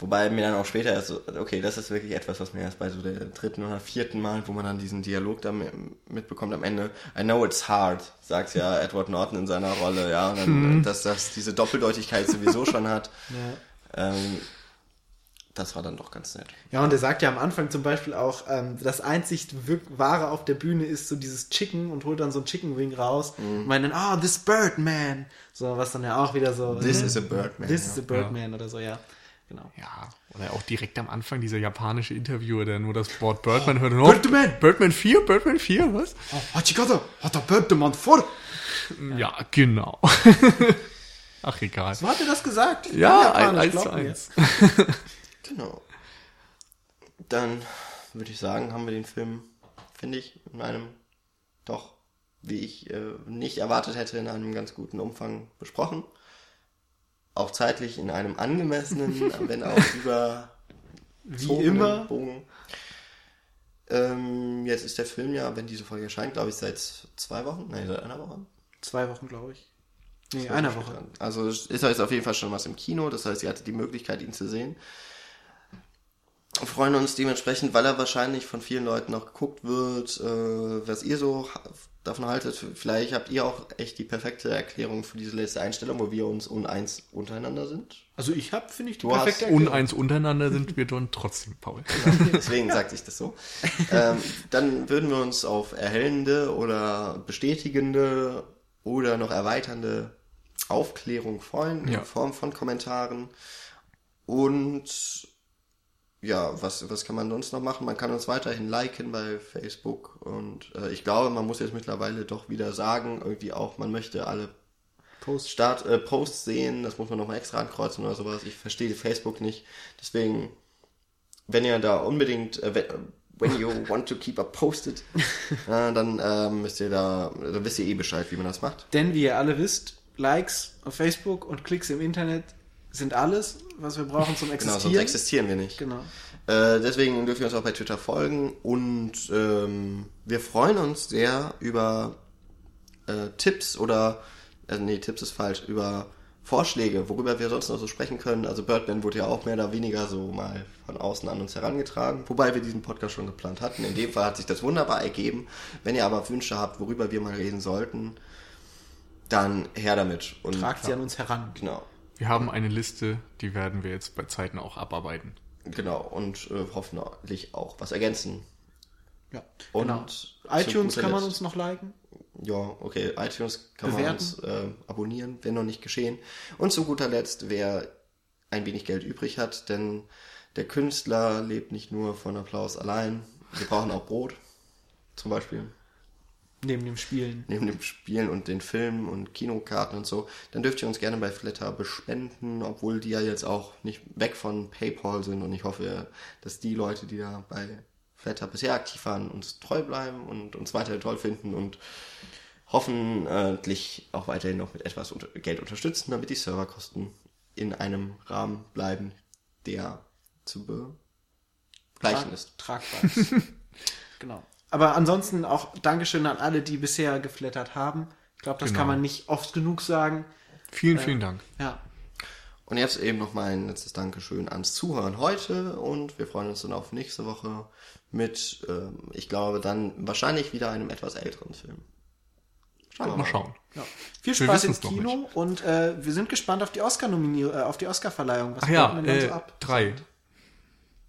Wobei mir dann auch später erst so, okay, das ist wirklich etwas, was mir erst bei so der dritten oder vierten Mal, wo man dann diesen Dialog da mi- mitbekommt am Ende. I know it's hard, sagt ja Edward Norton in seiner Rolle, ja, und dann, Hm. dass das diese Doppeldeutigkeit sowieso schon hat. Ja. Ähm, das war dann doch ganz nett. Ja, und er sagt ja am Anfang zum Beispiel auch, ähm, das einzig Wahre auf der Bühne ist so dieses Chicken und holt dann so ein Chicken Wing raus und meint dann, ah, this Birdman. So, was dann ja auch wieder so. This ne? is a Birdman. This ja. is a Birdman oder so, ja. Genau. Ja, oder auch direkt am Anfang dieser japanische Interviewer, der nur das Wort Birdman hört. und, Birdman! Birdman 4? Birdman 4? Was? Oh, Hachikata, hat der Birdman vor. Ja, genau. Ach, egal. So hat er das gesagt. Ich Ja, ein, eins zu eins. Genau. Dann würde ich sagen, haben wir den Film, finde ich, in einem doch, wie ich äh, nicht erwartet hätte, in einem ganz guten Umfang besprochen. Auch zeitlich in einem angemessenen, wenn auch über Wie immer. Bogen. Ähm, jetzt ist der Film ja, wenn diese Folge erscheint, glaube ich, seit zwei Wochen, nein, seit einer Woche. Zwei Wochen, glaube ich. Nee, einer Woche. Also ist jetzt auf jeden Fall schon was im Kino, das heißt, ihr hattet die Möglichkeit, ihn zu sehen. Freuen uns dementsprechend, weil er wahrscheinlich von vielen Leuten auch geguckt wird, äh, was ihr so davon haltet. Vielleicht habt ihr auch echt die perfekte Erklärung für diese letzte Einstellung, wo wir uns uneins untereinander sind. Also ich habe, finde ich, die Du hast perfekte Erklärung. Uneins untereinander sind wir dann trotzdem, Paul. Deswegen sagte ich das so. Ähm, dann würden wir uns auf erhellende oder bestätigende oder noch erweiternde Aufklärung freuen Ja. in Form von Kommentaren. Und ja, was, was kann man sonst noch machen? Man kann uns weiterhin liken bei Facebook und äh, ich glaube, man muss jetzt mittlerweile doch wieder sagen, irgendwie auch, man möchte alle Post. Start, äh, Posts sehen, das muss man nochmal extra ankreuzen oder sowas. Ich verstehe Facebook nicht. Deswegen, wenn ihr da unbedingt, äh, wenn, when you want to keep up posted, äh, dann ähm, müsst ihr da, dann wisst ihr eh Bescheid, wie man das macht. Denn wie ihr alle wisst, Likes auf Facebook und Klicks im Internet sind alles, was wir brauchen zum Genau, Existieren. sonst existieren wir nicht. Genau. Äh, deswegen dürfen wir uns auch bei Twitter folgen und ähm, wir freuen uns sehr über äh, Tipps oder, äh, nee, Tipps ist falsch, über Vorschläge, worüber wir sonst noch so sprechen können. Also Birdman wurde ja auch mehr oder weniger so mal von außen an uns herangetragen, wobei wir diesen Podcast schon geplant hatten. In dem Fall hat sich das wunderbar ergeben. Wenn ihr aber Wünsche habt, worüber wir mal reden sollten, dann her damit. Und Tragt sie an uns heran. genau, Wir haben eine Liste, die werden wir jetzt bei Zeiten auch abarbeiten. genau und äh, hoffentlich auch was ergänzen. Ja, Und genau. iTunes kann man uns noch liken. Ja, okay, iTunes kann Bewerten. man uns äh, abonnieren, wenn noch nicht geschehen. Und zu guter Letzt, wer ein wenig Geld übrig hat, denn der Künstler lebt nicht nur von Applaus allein. Wir brauchen auch Brot, zum Beispiel, Neben dem Spielen. neben dem Spielen und den Filmen und Kinokarten und so. Dann dürft ihr uns gerne bei Flatter bespenden, obwohl die ja jetzt auch nicht weg von PayPal sind. Und ich hoffe, dass die Leute, die da bei Flatter bisher aktiv waren, uns treu bleiben und uns weiterhin toll finden und hoffentlich auch weiterhin noch mit etwas Geld unterstützen, damit die Serverkosten in einem Rahmen bleiben, der zu begleichen ist. Tragbar ist. genau. Aber ansonsten auch Dankeschön an alle, die bisher geflattert haben. Ich glaube, das Genau. kann man nicht oft genug sagen. Vielen, vielen Dank. Ja. Und jetzt eben noch mal ein letztes Dankeschön ans Zuhören heute und wir freuen uns dann auf nächste Woche mit, ähm, ich glaube, dann wahrscheinlich wieder einem etwas älteren Film. Schauen wir Mal schauen. ja. Viel Wir Spaß ins Kino und äh, wir sind gespannt auf die Oscar-Nominierung, äh, auf die Oscar-Verleihung. Was Ach ja, denn äh, so ab? drei.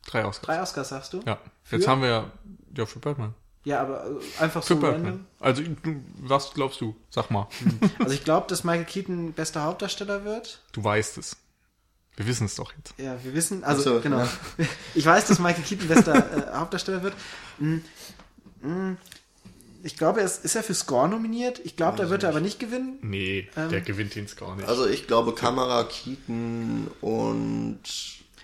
Drei Oscars. Drei Oscars, sagst du? Ja. Für? Jetzt haben wir ja, ja für Birdman. Ja, aber äh, einfach so Birdman. random. Also, du, was glaubst du? Sag mal. Also ich glaube, dass Michael Keaton bester Hauptdarsteller wird. Du weißt es. Wir wissen es doch jetzt. Ja, wir wissen, also so, genau. ja. Ich weiß, dass Michael Keaton bester äh, Hauptdarsteller wird. Mm, mm, Ich glaube, er ist, ist er für Score nominiert. Ich glaube, da wird er aber nicht gewinnen. Nee, Ähm. der gewinnt den Score nicht. Also ich glaube Kamera, Keaton und...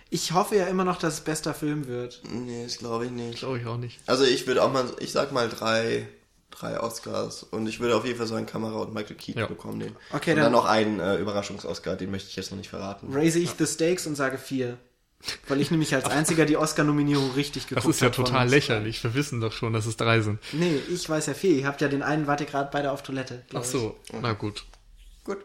Ich hoffe ja immer noch, dass es bester Film wird. Nee, das glaube ich nicht. glaube ich auch nicht. Also ich würde auch mal, ich sag mal drei, drei Oscars und ich würde auf jeden Fall so einen Kamera und Michael Keaton Ja. bekommen. Den. Okay, und dann- dann noch einen äh, Überraschungs-Oscar, den möchte ich jetzt noch nicht verraten. Raise ich the stakes und sage vier. Weil ich nämlich als einziger die Oscar-Nominierung richtig Das geguckt ist ja hab von total lächerlich. Wir wissen doch schon, dass es drei sind. Nee, ich weiß ja vier. Ihr habt ja den einen, wart ihr gerade beide auf Toilette. Ach ich. so, na gut. Gut.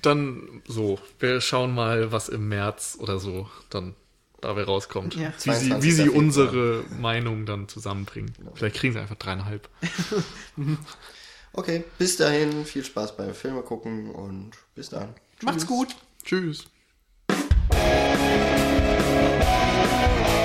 Dann so, wir schauen mal, was im März oder so dann dabei rauskommt. Ja. Wie sie, 22. wie sie unsere Meinung dann zusammenbringen. Vielleicht kriegen sie einfach dreieinhalb. Okay, bis dahin, viel Spaß beim Filme gucken und bis dann. Macht's gut. Tschüss. Thank